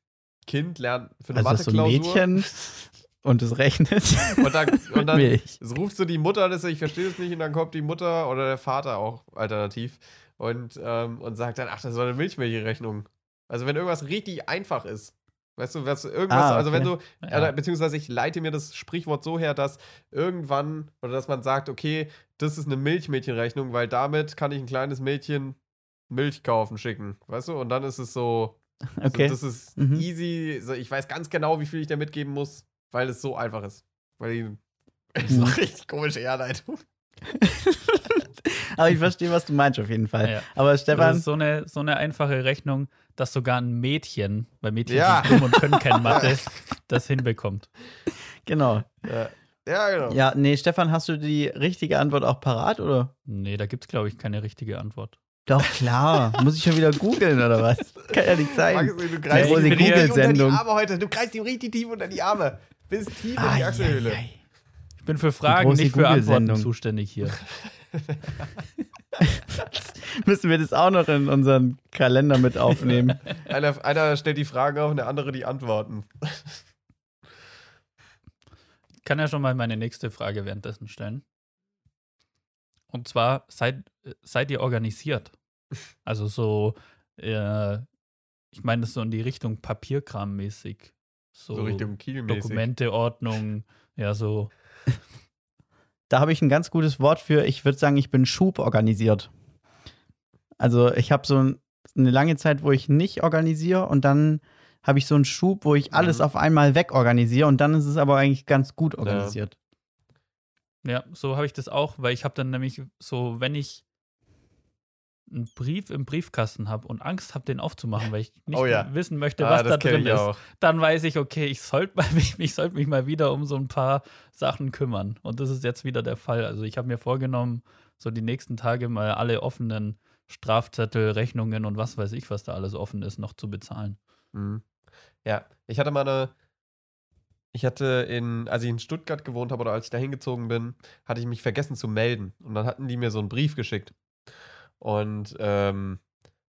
Kind lernt für eine Also so ein Mathe-Klausur Mädchen und es rechnet. und dann, und dann Milch. ruft so die Mutter, das, ich verstehe es nicht, und dann kommt die Mutter oder der Vater auch alternativ und, ähm, und sagt dann, ach, das ist so eine Milchmädchenrechnung. Also wenn irgendwas richtig einfach ist, weißt du, was, irgendwas, Ah, also wenn okay. du, Ja. beziehungsweise ich leite mir das Sprichwort so her, dass irgendwann, oder dass man sagt, okay, das ist eine Milchmädchenrechnung, weil damit kann ich ein kleines Mädchen Milch kaufen, schicken, weißt du, und dann ist es so, also Okay. das ist Mhm. easy, so, ich weiß ganz genau, wie viel ich da mitgeben muss, weil es so einfach ist. Weil die, das ist Mhm. eine richtig komische Herleitung. Aber ich verstehe, was du meinst auf jeden Fall. Ja. Aber Das Stefan, ist so eine, so eine einfache Rechnung, dass sogar ein Mädchen, weil Mädchen Ja. sind dumm und können kein Mathe, das hinbekommt. genau. Ja, ja genau. Ja, nee, Stefan, hast du die richtige Antwort auch parat, oder? Nee, da gibt es, glaube ich, keine richtige Antwort. Doch, klar. Muss ich schon wieder googeln, oder was? Kann ja nicht sein. Du greifst ihm richtig unter die Google-Sendung. Arme heute. Du greifst ihm richtig tief unter die Arme. Bis tief in die Achselhöhle. Ich bin für Fragen, nicht für Antworten zuständig hier. Müssen wir das auch noch in unseren Kalender mit aufnehmen? Einer, einer stellt die Fragen auf und der andere die Antworten. Ich kann ja schon mal meine nächste Frage währenddessen stellen. Und zwar, seid, seid ihr organisiert? Also so, äh, ich meine das so in die Richtung Papierkram-mäßig. So, So Richtung Kielmäßig. Dokumenteordnung, ja, so. Da habe ich ein ganz gutes Wort für. Ich würde sagen, ich bin schuborganisiert. Also ich habe so ein, eine lange Zeit, wo ich nicht organisiere und dann habe ich so einen Schub, wo ich alles Mhm. auf einmal wegorganisiere und dann ist es aber eigentlich ganz gut organisiert. Ja, so habe ich das auch, weil ich habe dann nämlich so, wenn ich einen Brief im Briefkasten habe und Angst habe, den aufzumachen, weil ich nicht Oh ja. wissen möchte, Ah, was das da drin ist, auch. dann weiß ich, okay, ich sollte mich, ich sollte mich mal wieder um so ein paar Sachen kümmern. Und das ist jetzt wieder der Fall. Also ich habe mir vorgenommen, so die nächsten Tage mal alle offenen Strafzettel, Rechnungen und was weiß ich, was da alles offen ist, noch zu bezahlen. Mhm. Ja, ich hatte mal eine. Ich hatte in, als ich in Stuttgart gewohnt habe oder als ich da hingezogen bin, hatte ich mich vergessen zu melden. Und dann hatten die mir so einen Brief geschickt. Und ähm,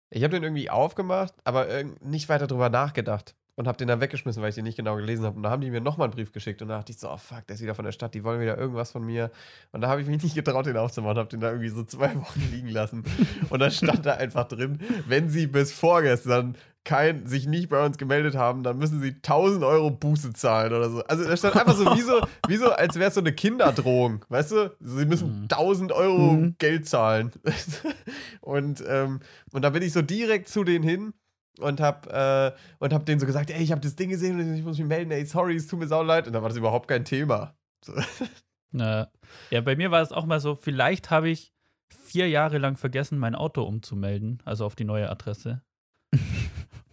ich habe den irgendwie aufgemacht, aber nicht weiter drüber nachgedacht. Und habe den dann weggeschmissen, weil ich den nicht genau gelesen habe. Und da haben die mir nochmal einen Brief geschickt. Und da dachte ich so, oh fuck, der ist wieder von der Stadt, die wollen wieder irgendwas von mir. Und da habe ich mich nicht getraut, den aufzumachen. Habe den da irgendwie so zwei Wochen liegen lassen. Und da stand da einfach drin, wenn sie bis vorgestern kein, sich nicht bei uns gemeldet haben, dann müssen sie 1000 Euro Buße zahlen oder so. Also da stand einfach so wie so, wie so als wäre es so eine Kinderdrohung, weißt du? Sie müssen Mhm. 1000 Euro Mhm. Geld zahlen. und, ähm, und da bin ich so direkt zu denen hin und hab, äh, und hab denen so gesagt, ey, ich habe das Ding gesehen und ich muss mich melden, ey, sorry, es tut mir sau leid. Und da war das überhaupt kein Thema. So. Ja, bei mir war es auch mal so, vielleicht habe ich vier Jahre lang vergessen, mein Auto umzumelden, also auf die neue Adresse.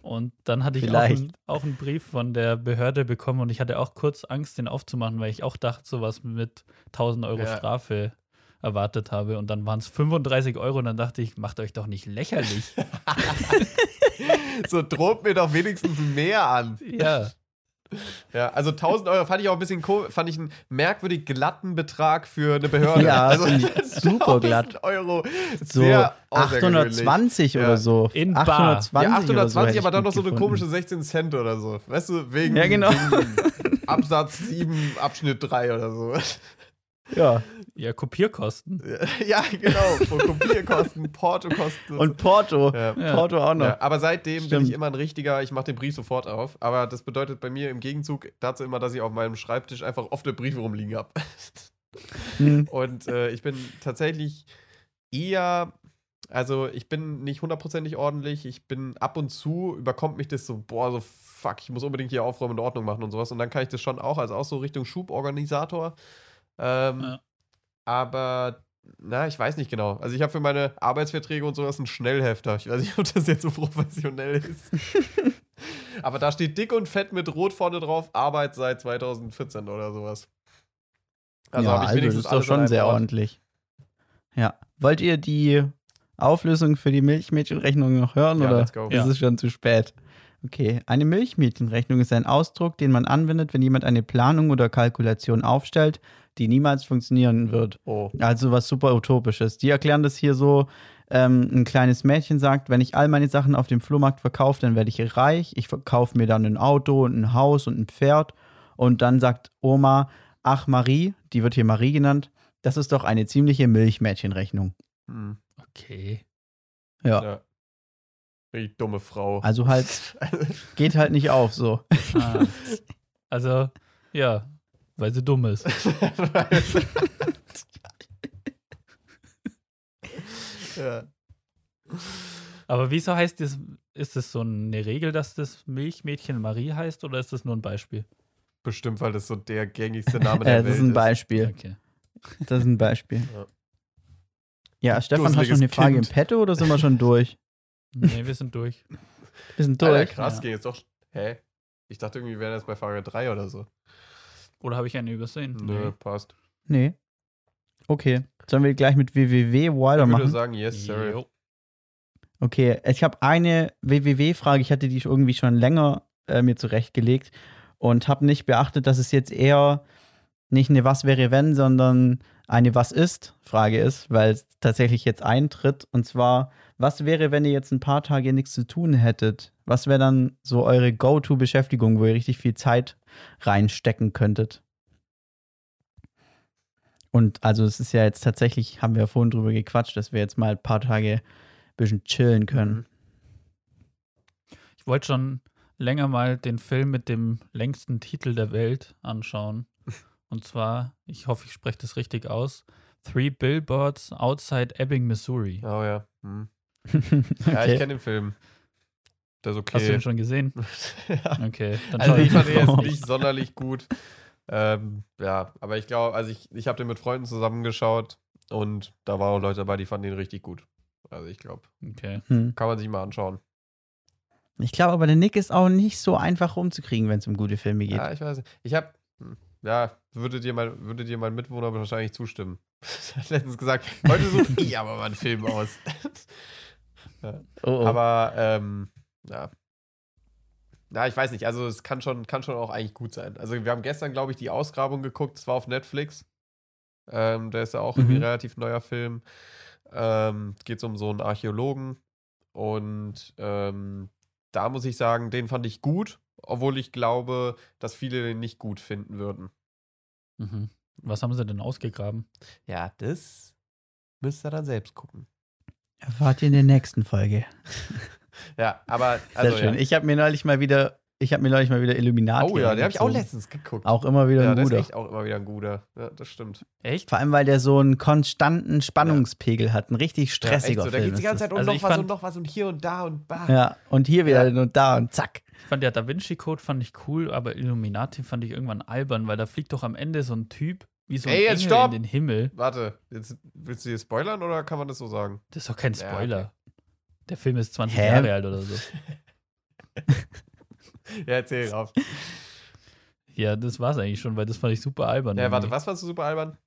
Und dann hatte ich auch, Vielleicht. ein, auch einen Brief von der Behörde bekommen und ich hatte auch kurz Angst, den aufzumachen, weil ich auch dachte, sowas mit 1000 Euro Ja. Strafe erwartet habe. Und dann waren es 35 Euro und dann dachte ich, macht euch doch nicht lächerlich. so droht mir doch wenigstens mehr an. ja. Ja, also 1000 Euro fand ich auch ein bisschen ko fand ich einen merkwürdig glatten Betrag für eine Behörde. Ja, also super glatt. 1000 Euro. So Sehr außergewöhnlich. 820 Ja. oder so. In Bar. 820 Ja, oder so 820, hätte ich aber dann noch so eine gefunden. komische 16 Cent oder so. Weißt du, wegen, Ja, genau. wegen Absatz 7, Abschnitt 3 oder so. Ja. Ja, Kopierkosten. ja, genau. Von Kopierkosten, Portokosten. Und Porto. ja. Porto auch noch. Ja, aber seitdem bin Stimmt. ich immer ein richtiger, ich mache den Brief sofort auf. Aber das bedeutet bei mir im Gegenzug dazu immer, dass ich auf meinem Schreibtisch einfach offene Briefe rumliegen habe. Hm. Und äh, ich bin tatsächlich eher, also ich bin nicht hundertprozentig ordentlich. Ich bin ab und zu, überkommt mich das so, boah, so fuck, ich muss unbedingt hier aufräumen und Ordnung machen und sowas. Und dann kann ich das schon auch, also auch so Richtung Schuborganisator. Ähm, Ja. Aber, na, ich weiß nicht genau. Also ich habe für meine Arbeitsverträge und sowas einen Schnellhefter. Ich weiß nicht, ob das jetzt so professionell ist. aber da steht dick und fett mit rot vorne drauf, Arbeit seit 2014 oder sowas. Also ja, ich also das wenigstens ist doch schon sehr Ort. ordentlich. Ja. Wollt ihr die Auflösung für die Milchmädchenrechnung noch hören Ja, oder let's go. ist Ja. es schon zu spät? Okay, eine Milchmädchenrechnung ist ein Ausdruck, den man anwendet, wenn jemand eine Planung oder Kalkulation aufstellt, die niemals funktionieren wird. Oh. Also was super utopisches. Die erklären das hier so, ähm, ein kleines Mädchen sagt, wenn ich all meine Sachen auf dem Flohmarkt verkaufe, dann werde ich reich. Ich verkaufe mir dann ein Auto und ein Haus und ein Pferd. Und dann sagt Oma, ach Marie, die wird hier Marie genannt, das ist doch eine ziemliche Milchmädchenrechnung. Hm. Okay. Ja. Ja. Richtig dumme Frau. Also halt, geht halt nicht auf so. Ah. Also, ja, weil sie dumm ist. ja. Aber wieso heißt das, ist das so eine Regel, dass das Milchmädchen Marie heißt oder ist das nur ein Beispiel? Bestimmt, weil das so der gängigste Name der Äh, das Welt ist ein Beispiel. Okay. Das ist ein Beispiel. Ja. Ja, Stefan, hast du noch eine Frage Kind. im Petto oder sind wir schon durch? Nee, wir sind durch. Wir sind Alter, durch. krass, Ja. ging jetzt doch. Hä? Ich dachte irgendwie, wir wären jetzt bei Frage 3 oder so. Oder habe ich eine übersehen? Nö, passt. Nee. Okay. Sollen wir gleich mit www Ich würde weitermachen? sagen, yes, sir. Jo. Okay, ich habe eine www-Frage, ich hatte die irgendwie schon länger äh, mir zurechtgelegt und habe nicht beachtet, dass es jetzt eher nicht eine Was wäre wenn, sondern eine Was ist Frage ist, weil es tatsächlich jetzt eintritt. Und zwar, was wäre, wenn ihr jetzt ein paar Tage nichts zu tun hättet? Was wäre dann so eure Go-To-Beschäftigung, wo ihr richtig viel Zeit reinstecken könntet? Und also es ist ja jetzt tatsächlich, haben wir ja vorhin drüber gequatscht, dass wir jetzt mal ein paar Tage ein bisschen chillen können. Ich wollte schon länger mal den Film mit dem längsten Titel der Welt anschauen. Und zwar, ich hoffe, ich spreche das richtig aus: Three Billboards Outside Ebbing, Missouri. Oh ja. Hm. Ja, ich okay. kenne den Film. Der ist okay. Hast du den schon gesehen? ja. Okay, dann Also schau ich fand den jetzt nicht sonderlich gut. Ähm, ja, aber ich glaube, also ich, ich habe den mit Freunden zusammengeschaut und da waren auch Leute dabei, die fanden den richtig gut. Also ich glaube, Okay. Hm. kann man sich mal anschauen. Ich glaube aber, der Nick ist auch nicht so einfach rumzukriegen, wenn es um gute Filme geht. Ja, ich weiß nicht. Ich habe, ja, würde dir, mein, würde dir mein Mitwohner wahrscheinlich zustimmen. Hat letztens gesagt, heute suche ich aber mal einen Film aus. Oh, oh. Aber, ähm, ja. Na, ich weiß nicht, also es kann schon, kann schon auch eigentlich gut sein. Also wir haben gestern, glaube ich, die Ausgrabung geguckt, es war auf Netflix. Ähm, der ist ja auch irgendwie Mhm. ein relativ neuer Film. Ähm, es geht um so einen Archäologen. Und ähm, da muss ich sagen, den fand ich gut, obwohl ich glaube, dass viele den nicht gut finden würden. Mhm. Was haben sie denn ausgegraben? Ja, das müsst ihr dann selbst gucken. Erfahrt ihr in der nächsten Folge. Ja, aber Sehr also schön. ja. Ich habe mir neulich mal wieder, ich habe mir neulich mal wieder Illuminati. Oh ja, den habe ich auch letztens geguckt. Auch immer wieder ja, ein der ist guter. echt auch immer wieder ein guter. Ja, das stimmt. Echt? Vor allem, weil der so einen konstanten Spannungspegel hat. Ein richtig Ja, stressiger echt so. Da geht die ist ganze das. Zeit um Also noch was und noch was und hier und da und bah. Ja, und hier wieder Ja. und da und zack. Ich fand der Da Vinci Code fand ich cool, aber Illuminati fand ich irgendwann albern, weil da fliegt doch am Ende so ein Typ wie so ein Ey, jetzt Engel stopp! in den Himmel. Warte, jetzt willst du hier spoilern oder kann man das so sagen? Das ist doch kein Ja, Spoiler. Der Film ist 20 Hä? Jahre alt oder so. Ja, erzähl drauf. Ja, das war's eigentlich schon, weil das fand ich super albern. Ja, warte, irgendwie. was fandst du super albern?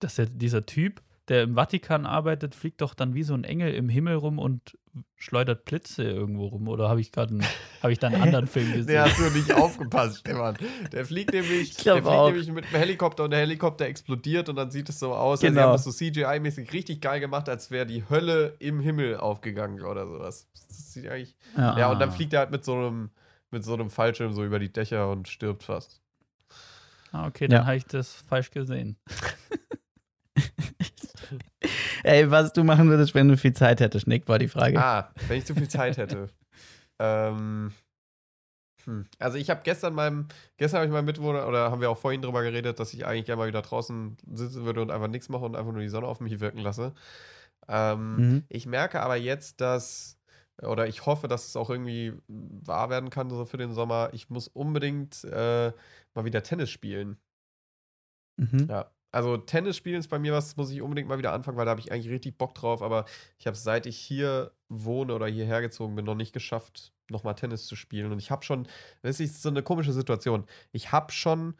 Dass der, dieser Typ, der im Vatikan arbeitet, fliegt doch dann wie so ein Engel im Himmel rum und schleudert Blitze irgendwo rum. Oder habe ich gerade hab ich da einen anderen Film gesehen? hast du nicht aufgepasst, Stefan. Der fliegt nämlich, der fliegt auch. nämlich mit einem Helikopter und der Helikopter explodiert und dann sieht es so aus, als Genau. sie haben das so CGI-mäßig richtig geil gemacht, als wäre die Hölle im Himmel aufgegangen oder sowas. Das sieht eigentlich. Ja. Ja, und dann fliegt er halt mit so einem, mit so einem Fallschirm so über die Dächer und stirbt fast. Ah, okay, dann Ja. habe ich das falsch gesehen. Ey, was du machen würdest, wenn du viel Zeit hättest, Nick, war die Frage. Ah, wenn ich zu viel Zeit hätte. ähm, hm. Also ich habe gestern meinem, gestern habe ich meinem Mitwohner, oder haben wir auch vorhin drüber geredet, dass ich eigentlich gerne mal wieder draußen sitzen würde und einfach nichts mache und einfach nur die Sonne auf mich wirken lasse. Ähm, Mhm. Ich merke aber jetzt, dass, oder ich hoffe, dass es auch irgendwie wahr werden kann, so für den Sommer. Ich muss unbedingt äh, mal wieder Tennis spielen. Mhm. Ja. Also Tennis spielen ist bei mir was, muss ich unbedingt mal wieder anfangen, weil da habe ich eigentlich richtig Bock drauf, aber ich habe seit ich hier wohne oder hierher gezogen bin, noch nicht geschafft, nochmal Tennis zu spielen. Und ich habe schon, das ist so eine komische Situation. Ich habe schon,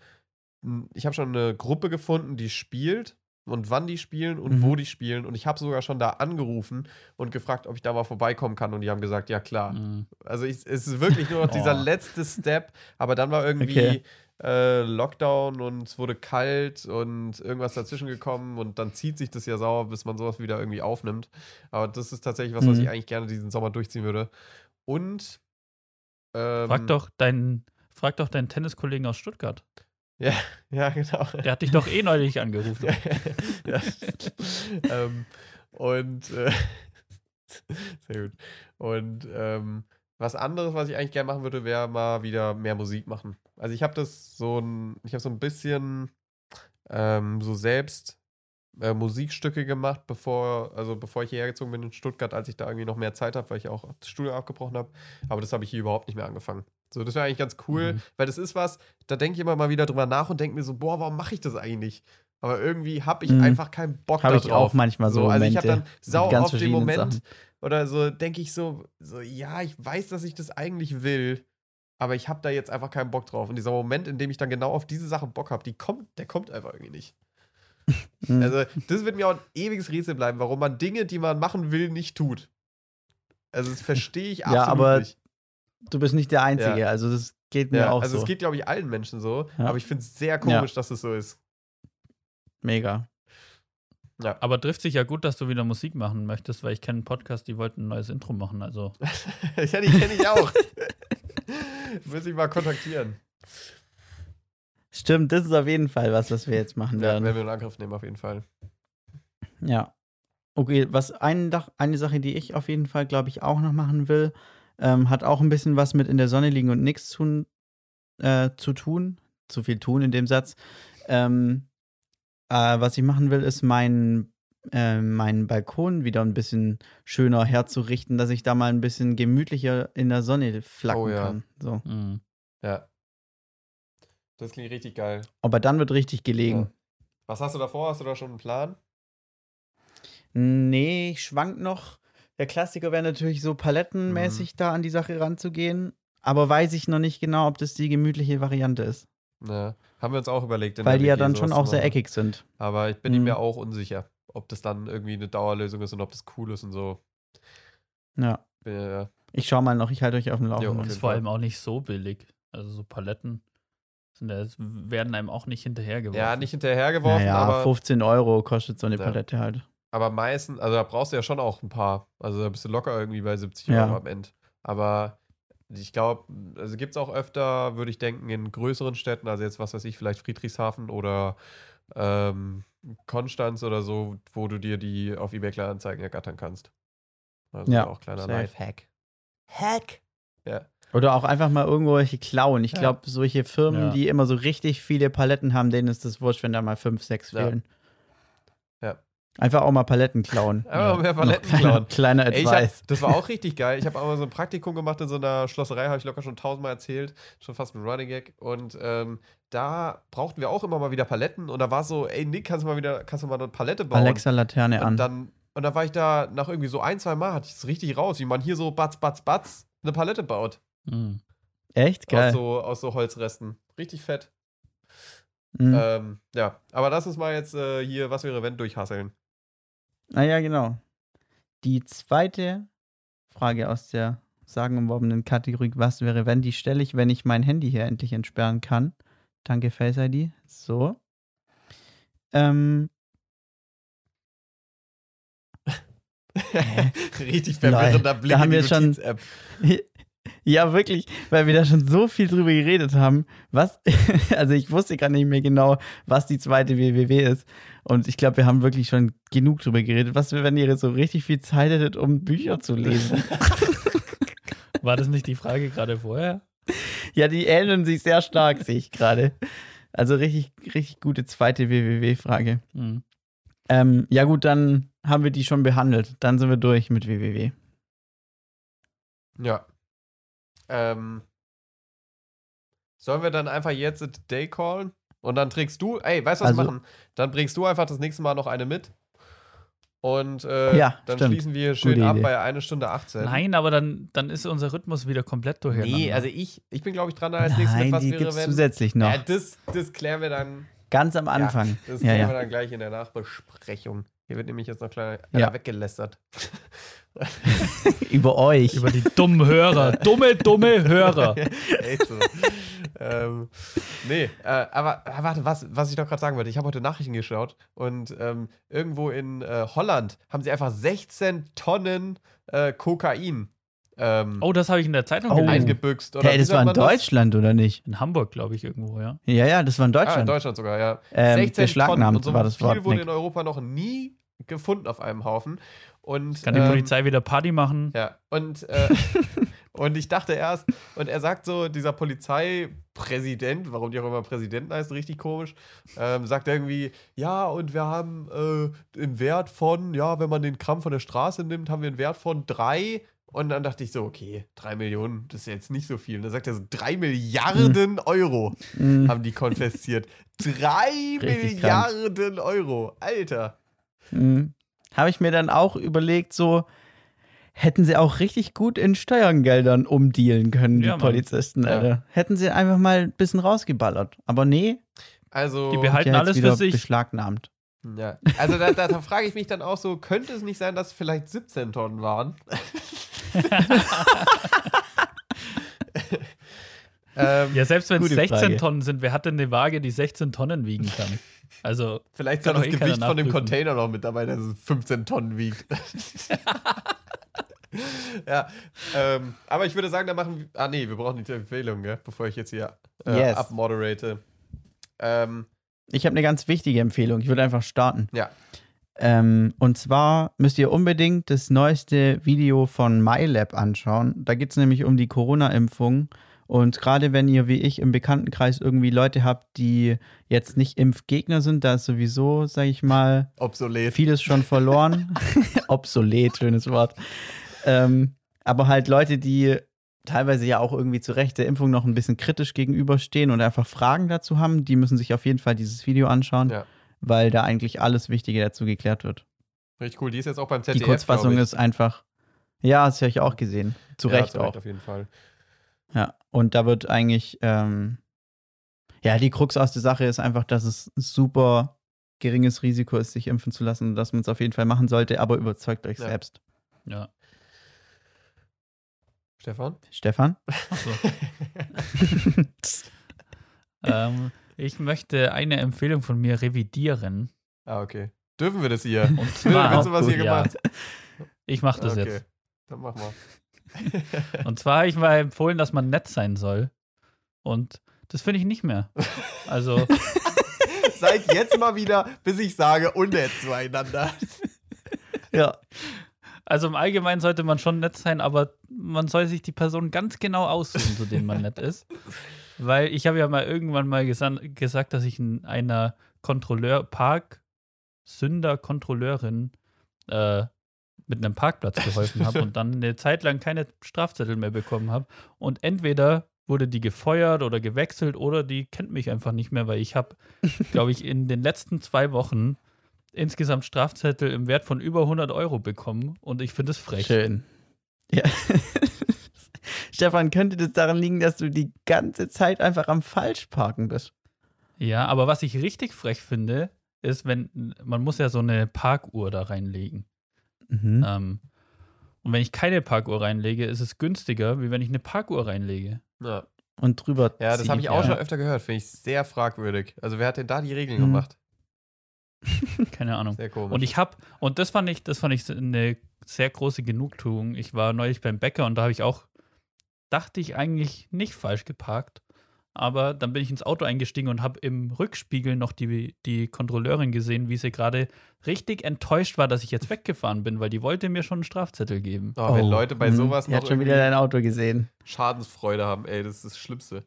ich habe schon eine Gruppe gefunden, die spielt und wann die spielen und Mhm. wo die spielen. Und ich habe sogar schon da angerufen und gefragt, ob ich da mal vorbeikommen kann. Und die haben gesagt, ja klar. Mhm. Also ich, es ist wirklich nur noch dieser Oh. letzte Step, aber dann war irgendwie Okay. äh, Lockdown und es wurde kalt und irgendwas dazwischen gekommen und dann zieht sich das ja sauer, bis man sowas wieder irgendwie aufnimmt. Aber das ist tatsächlich was, was Mhm. ich eigentlich gerne diesen Sommer durchziehen würde. Und ähm, Frag doch deinen, frag doch deinen Tenniskollegen aus Stuttgart. Ja, ja, genau. Der hat dich doch eh neulich angerufen. ja. ähm, und äh, sehr gut. Und ähm, was anderes, was ich eigentlich gerne machen würde, wäre mal wieder mehr Musik machen. Also ich habe das so ein, ich habe so ein bisschen ähm, so selbst äh, Musikstücke gemacht, bevor, also bevor ich hierher gezogen bin in Stuttgart, als ich da irgendwie noch mehr Zeit habe, weil ich auch das Studium abgebrochen habe. Aber das habe ich hier überhaupt nicht mehr angefangen. So, das wäre eigentlich ganz cool, Mhm. weil das ist was, da denke ich immer mal wieder drüber nach und denke mir so, boah, warum mache ich das eigentlich? Aber irgendwie habe ich Mhm. einfach keinen Bock Habe darauf. ich auch manchmal so, also ich Momente. habe dann sau auf den Moment Sachen. oder so denke ich so, so, ja, ich weiß, dass ich das eigentlich will, aber ich habe da jetzt einfach keinen Bock drauf. Und dieser Moment, in dem ich dann genau auf diese Sache Bock habe, die kommt, der kommt einfach irgendwie nicht. Mhm. Also, das wird mir auch ein ewiges Rätsel bleiben, warum man Dinge, die man machen will, nicht tut. Also, das verstehe ich Ja, absolut aber nicht. Du bist nicht der Einzige, Ja. also das geht mir Ja, auch also, so. es geht, glaube ich, allen Menschen so, Ja. aber ich finde es sehr komisch, dass es so ist. Mega. Aber trifft sich ja gut, dass du wieder Musik machen möchtest, weil ich kenne einen Podcast, die wollten ein neues Intro machen. Also ja, die kenne ich auch. Muss ich mal kontaktieren. Stimmt, das ist auf jeden Fall was, was wir jetzt machen Ja, werden. wenn wir in Angriff nehmen, auf jeden Fall. Ja. Okay, was ein, Dach- eine Sache, die ich auf jeden Fall, glaube ich, auch noch machen will, ähm, hat auch ein bisschen was mit in der Sonne liegen und nichts tun, äh, zu tun. Zu viel tun in dem Satz. Ähm, äh, was ich machen will, ist mein äh, meinen Balkon wieder ein bisschen schöner herzurichten, dass ich da mal ein bisschen gemütlicher in der Sonne flacken Oh ja. kann. So. Mhm. Ja. Das klingt richtig geil. Aber dann wird richtig gelegen. Was hast du davor? Hast du da schon einen Plan? Nee, ich schwank noch. Der Klassiker wäre natürlich so Mhm. palettenmäßig da an die Sache ranzugehen. Aber weiß ich noch nicht genau, ob das die gemütliche Variante ist. Ja. Haben wir uns auch überlegt. in Weil der die ja dann schon auch sehr eckig sind. Aber ich bin Mhm. mir auch unsicher, ob das dann irgendwie eine Dauerlösung ist und ob das cool ist und so. Ja. Ja- Ich schau mal noch, ich halte euch auf dem Laufenden. auf Und ist vor allem auch nicht so billig. Also so Paletten sind werden einem auch nicht hinterhergeworfen. Ja, nicht hinterhergeworfen, naja, aber, 15 Euro kostet so eine Ja. Palette halt. Aber meistens, also da brauchst du ja schon auch ein paar. Also da bist du locker irgendwie bei 70 Ja. Euro am Ende. Aber ich glaube, also gibt es auch öfter, würde ich denken, in größeren Städten, also jetzt was weiß ich, vielleicht Friedrichshafen oder ähm, Konstanz oder so, wo du dir die auf eBay Kleinanzeigen ergattern kannst. Also Ja, auch kleiner. Lifehack. Hack! Ja. Oder auch einfach mal irgendwo welche klauen. Ich Ja. glaube, solche Firmen, Ja. die immer so richtig viele Paletten haben, denen ist das wurscht, wenn da mal fünf, sechs Ja. fehlen. Ja. Einfach auch mal Paletten klauen. Einfach mehr Paletten kleiner, klauen. kleiner Ey, ich hab, Advice. das war auch richtig geil. Ich habe auch mal so ein Praktikum gemacht in so einer Schlosserei, habe ich locker schon tausendmal erzählt, schon fast ein Running Gag. Und ähm, da brauchten wir auch immer mal wieder Paletten. Und da war so, ey Nick, kannst du mal wieder, kannst du mal eine Palette bauen? Alexa Laterne und an. dann und dann war ich da nach irgendwie so ein, zwei Mal, hatte ich es richtig raus, wie man hier so batz, batz, batz eine Palette baut. Mhm. Echt geil. Aus so, aus so Holzresten. Richtig fett. Mhm. Ähm, ja, aber lass uns mal jetzt äh, hier, was wäre wenn, durchhasseln. Ah ja, genau. Die zweite Frage aus der sagenumworbenen Kategorie, was wäre, wenn, die stelle ich, wenn ich mein Handy hier endlich entsperren kann. Danke, Face ID. So. Ähm, richtig verwirrender Blick da haben in die wir schon-. ja, wirklich, weil wir da schon so viel drüber geredet haben. Was, also ich wusste gar nicht mehr genau, was die zweite WWW ist. Und ich glaube, wir haben wirklich schon genug drüber geredet. Was wäre, wenn ihr so richtig viel Zeit hättet, um Bücher zu lesen? War das nicht die Frage gerade vorher? Ja, die ähneln sich sehr stark, sehe ich gerade. Also richtig, richtig gute zweite WWW-Frage. Mhm. Ähm, ja gut, dann haben wir die schon behandelt. Dann sind wir durch mit WWW. Ja. Ähm, sollen wir dann einfach jetzt a Day callen? Und dann trägst du, ey, weißt du, was Also- wir machen? Dann bringst du einfach das nächste Mal noch eine mit. Und äh, Ja, dann stimmt. schließen wir schön Gute ab Idee. bei 1 Stunde 18. Nein, aber dann, dann ist unser Rhythmus wieder komplett durcheinander. Nee, also ich, ich bin, glaube ich, dran als nächstes mit Nein, was die wäre, gibt es wenn. zusätzlich noch. Ja, das, das klären wir dann. Ganz am Anfang. Ja, das Ja, klären ja. wir dann gleich in der Nachbesprechung. Hier wird nämlich jetzt noch kleiner Ja. weggelästert. Über euch. Über die dummen Hörer. Dumme, dumme Hörer. Echt so. ähm, nee, äh, aber äh, warte, was, was ich doch gerade sagen wollte. Ich habe heute Nachrichten geschaut und ähm, irgendwo in äh, Holland haben sie einfach 16 Tonnen äh, Kokain ähm, Oh, das habe ich in der Zeitung Oh. eingebüxt. Oder hey, das war in man das? Deutschland, oder nicht? In Hamburg, glaube ich, irgendwo, ja. Ja, ja, das war in Ah, in Deutschland. Deutschland sogar, ja. Ähm, 16 Tonnen beschlagnahmt und so war das viel Wort, wurde Nick. in Europa noch nie gefunden auf einem Haufen. Und, Kann die ähm, Polizei wieder Party machen? Ja, und, äh, und ich dachte erst, und er sagt so, dieser Polizeipräsident, warum die auch immer Präsidenten heißt, richtig komisch, ähm, sagt irgendwie, ja, und wir haben äh, einen Wert von, ja, wenn man den Gramm von der Straße nimmt, haben wir einen Wert von drei. Und dann dachte ich so, okay, drei Millionen, das ist jetzt nicht so viel. Und dann sagt er so, drei Milliarden Euro Mhm. haben die konfisziert. Drei Richtig Milliarden Euro, Alter. Mhm. Habe ich mir dann auch überlegt, so hätten sie auch richtig gut in Steuergeldern umdealen können, die Ja, Mann. Polizisten, Ja. Alter. Hätten sie einfach mal ein bisschen rausgeballert. Aber nee, Also, Die behalten der alles für sich. beschlagnahmt. Ja, also da, da, da frage ich mich dann auch so, könnte es nicht sein, dass es vielleicht 17 Tonnen waren? ähm, Ja, selbst wenn es Gute 16 Frage. Tonnen sind, wer hat denn eine Waage, die 16 Tonnen wiegen kann? Also, vielleicht ja das eh Gewicht von dem. Container noch mit dabei, der so 15 Tonnen wiegt. ja, ähm, aber ich würde sagen, da machen wir. Ah, nee, wir brauchen die Empfehlung, gell? bevor ich jetzt hier äh, Yes. abmoderate. Ähm, Ich habe eine ganz wichtige Empfehlung. Ich würde einfach starten. ja, Ähm, und zwar müsst ihr unbedingt das neueste Video von MyLab anschauen. Da geht es nämlich um die Corona-Impfung Und gerade wenn ihr wie ich im Bekanntenkreis irgendwie Leute habt, die jetzt nicht Impfgegner sind, da ist sowieso, sag ich mal, Obsolet. vieles schon verloren. Obsolet, schönes Wort. Ähm, aber halt Leute, die teilweise ja auch irgendwie zu Recht der Impfung noch ein bisschen kritisch gegenüberstehen und einfach Fragen dazu haben, die müssen sich auf jeden Fall dieses Video anschauen, Ja. Weil da eigentlich alles Wichtige dazu geklärt wird. Richtig cool. Die ist jetzt auch beim Die ZDF. Kurzfassung glaub ich. ist einfach, ja, das habe ich auch gesehen. Zu Ja, Recht zu auch. auf jeden Fall. Ja, und da wird eigentlich, ähm, ja, die Krux aus der Sache ist einfach, dass es super geringes Risiko ist, sich impfen zu lassen dass man es auf jeden Fall machen sollte, aber überzeugt euch Ja. selbst. Ja. Stefan? Stefan? Achso. ähm, ich möchte eine Empfehlung von mir revidieren. ah, okay. Dürfen wir das hier? Und zwar, willst du was hier ja, gemacht? ich mache das okay. jetzt. Dann mach mal. Und zwar habe ich mal empfohlen, dass man nett sein soll. Und das finde ich nicht mehr. Also, Seid jetzt mal wieder, bis ich sage, unnett zueinander. Ja. also im Allgemeinen sollte man schon nett sein, aber man soll sich die Person ganz genau aussuchen, zu denen man nett ist. Weil ich habe ja mal irgendwann mal gesagt, dass ich in einer Kontrolleur, Park, Sünder-Kontrolleurin äh, mit einem Parkplatz geholfen habe und dann eine Zeit lang keine Strafzettel mehr bekommen habe. Und entweder wurde die gefeuert oder gewechselt oder die kennt mich einfach nicht mehr, weil ich habe, glaube ich, in den letzten zwei Wochen insgesamt Strafzettel im Wert von über 100 Euro bekommen und ich finde es frech. Schön. Ja. Stefan, könnte das daran liegen, dass du die ganze Zeit einfach am Falschparken bist? Ja, aber was ich richtig frech finde, ist, wenn man muss ja so eine Parkuhr da reinlegen. Mhm. Ähm, und wenn ich keine Parkuhr reinlege, ist es günstiger, wie wenn ich eine Parkuhr reinlege. Ja, Und drüber. ja das habe ich auch ja. schon öfter gehört. Finde ich sehr fragwürdig. Also, wer hat denn da die Regeln Hm. gemacht? Keine Ahnung. Sehr komisch. Und ich habe, und das fand ich, das fand ich eine sehr große Genugtuung. Ich war neulich beim Bäcker und da habe ich auch, dachte ich eigentlich nicht falsch geparkt. Aber dann bin ich ins Auto eingestiegen und habe im Rückspiegel noch die, die Kontrolleurin gesehen, wie sie gerade richtig enttäuscht war, dass ich jetzt weggefahren bin, weil die wollte mir schon einen Strafzettel geben. oh, wenn Oh, Leute bei mhm. sowas Die noch hat schon wieder irgendwie dein Auto gesehen. Schadensfreude haben, ey, das ist das Schlimmste.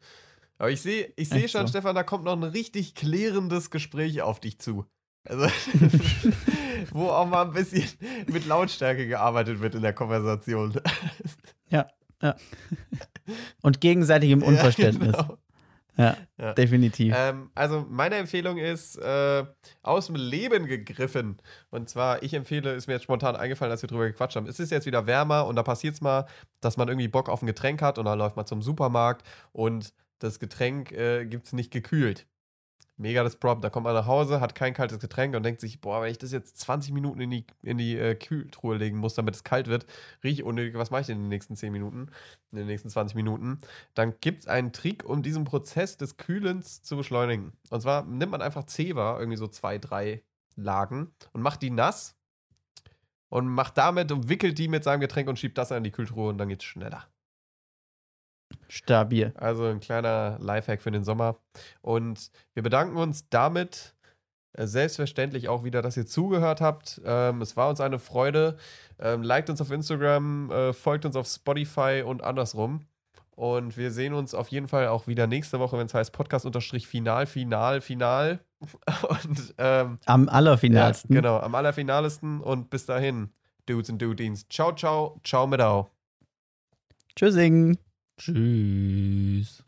Aber ich sehe ich seh Echt schon, so. Stefan, da kommt noch ein richtig klärendes Gespräch auf dich zu. Also, wo auch mal ein bisschen mit Lautstärke gearbeitet wird in der Konversation. Und gegenseitigem Unverständnis. Ja, genau. Ja, Ja. definitiv. Ähm, also meine Empfehlung ist äh, aus dem Leben gegriffen. Und zwar, ich empfehle, ist mir jetzt spontan eingefallen, als wir drüber gequatscht haben. Es ist jetzt wieder wärmer und da passiert es mal, dass man irgendwie Bock auf ein Getränk hat und dann läuft man zum Supermarkt und das Getränk äh, gibt es nicht gekühlt. Mega das Problem. Da kommt man nach Hause, hat kein kaltes Getränk und denkt sich, boah, wenn ich das jetzt 20 Minuten in die, in die äh, Kühltruhe legen muss, damit es kalt wird, richtig unnötig, was mache ich denn in den nächsten 10 Minuten, in den nächsten 20 Minuten? Dann gibt es einen Trick, um diesen Prozess des Kühlens zu beschleunigen. Und zwar nimmt man einfach Zewa, irgendwie so zwei, drei Lagen und macht die nass und macht damit und wickelt die mit seinem Getränk und schiebt das an die Kühltruhe und dann geht's schneller. Stabil. Also ein kleiner Lifehack für den Sommer. Und wir bedanken uns damit äh, selbstverständlich auch wieder, dass ihr zugehört habt. Ähm, es war uns eine Freude. Ähm, liked uns auf Instagram, äh, folgt uns auf Spotify und andersrum. Und wir sehen uns auf jeden Fall auch wieder nächste Woche, wenn es heißt Podcast-Final, Final, Final. Und ähm, Am ja, allerfinalsten. genau, am allerfinalesten. Und bis dahin, Dudes und Dudins. Ciao, ciao, ciao mit Au. Tschüssing. Tschüss.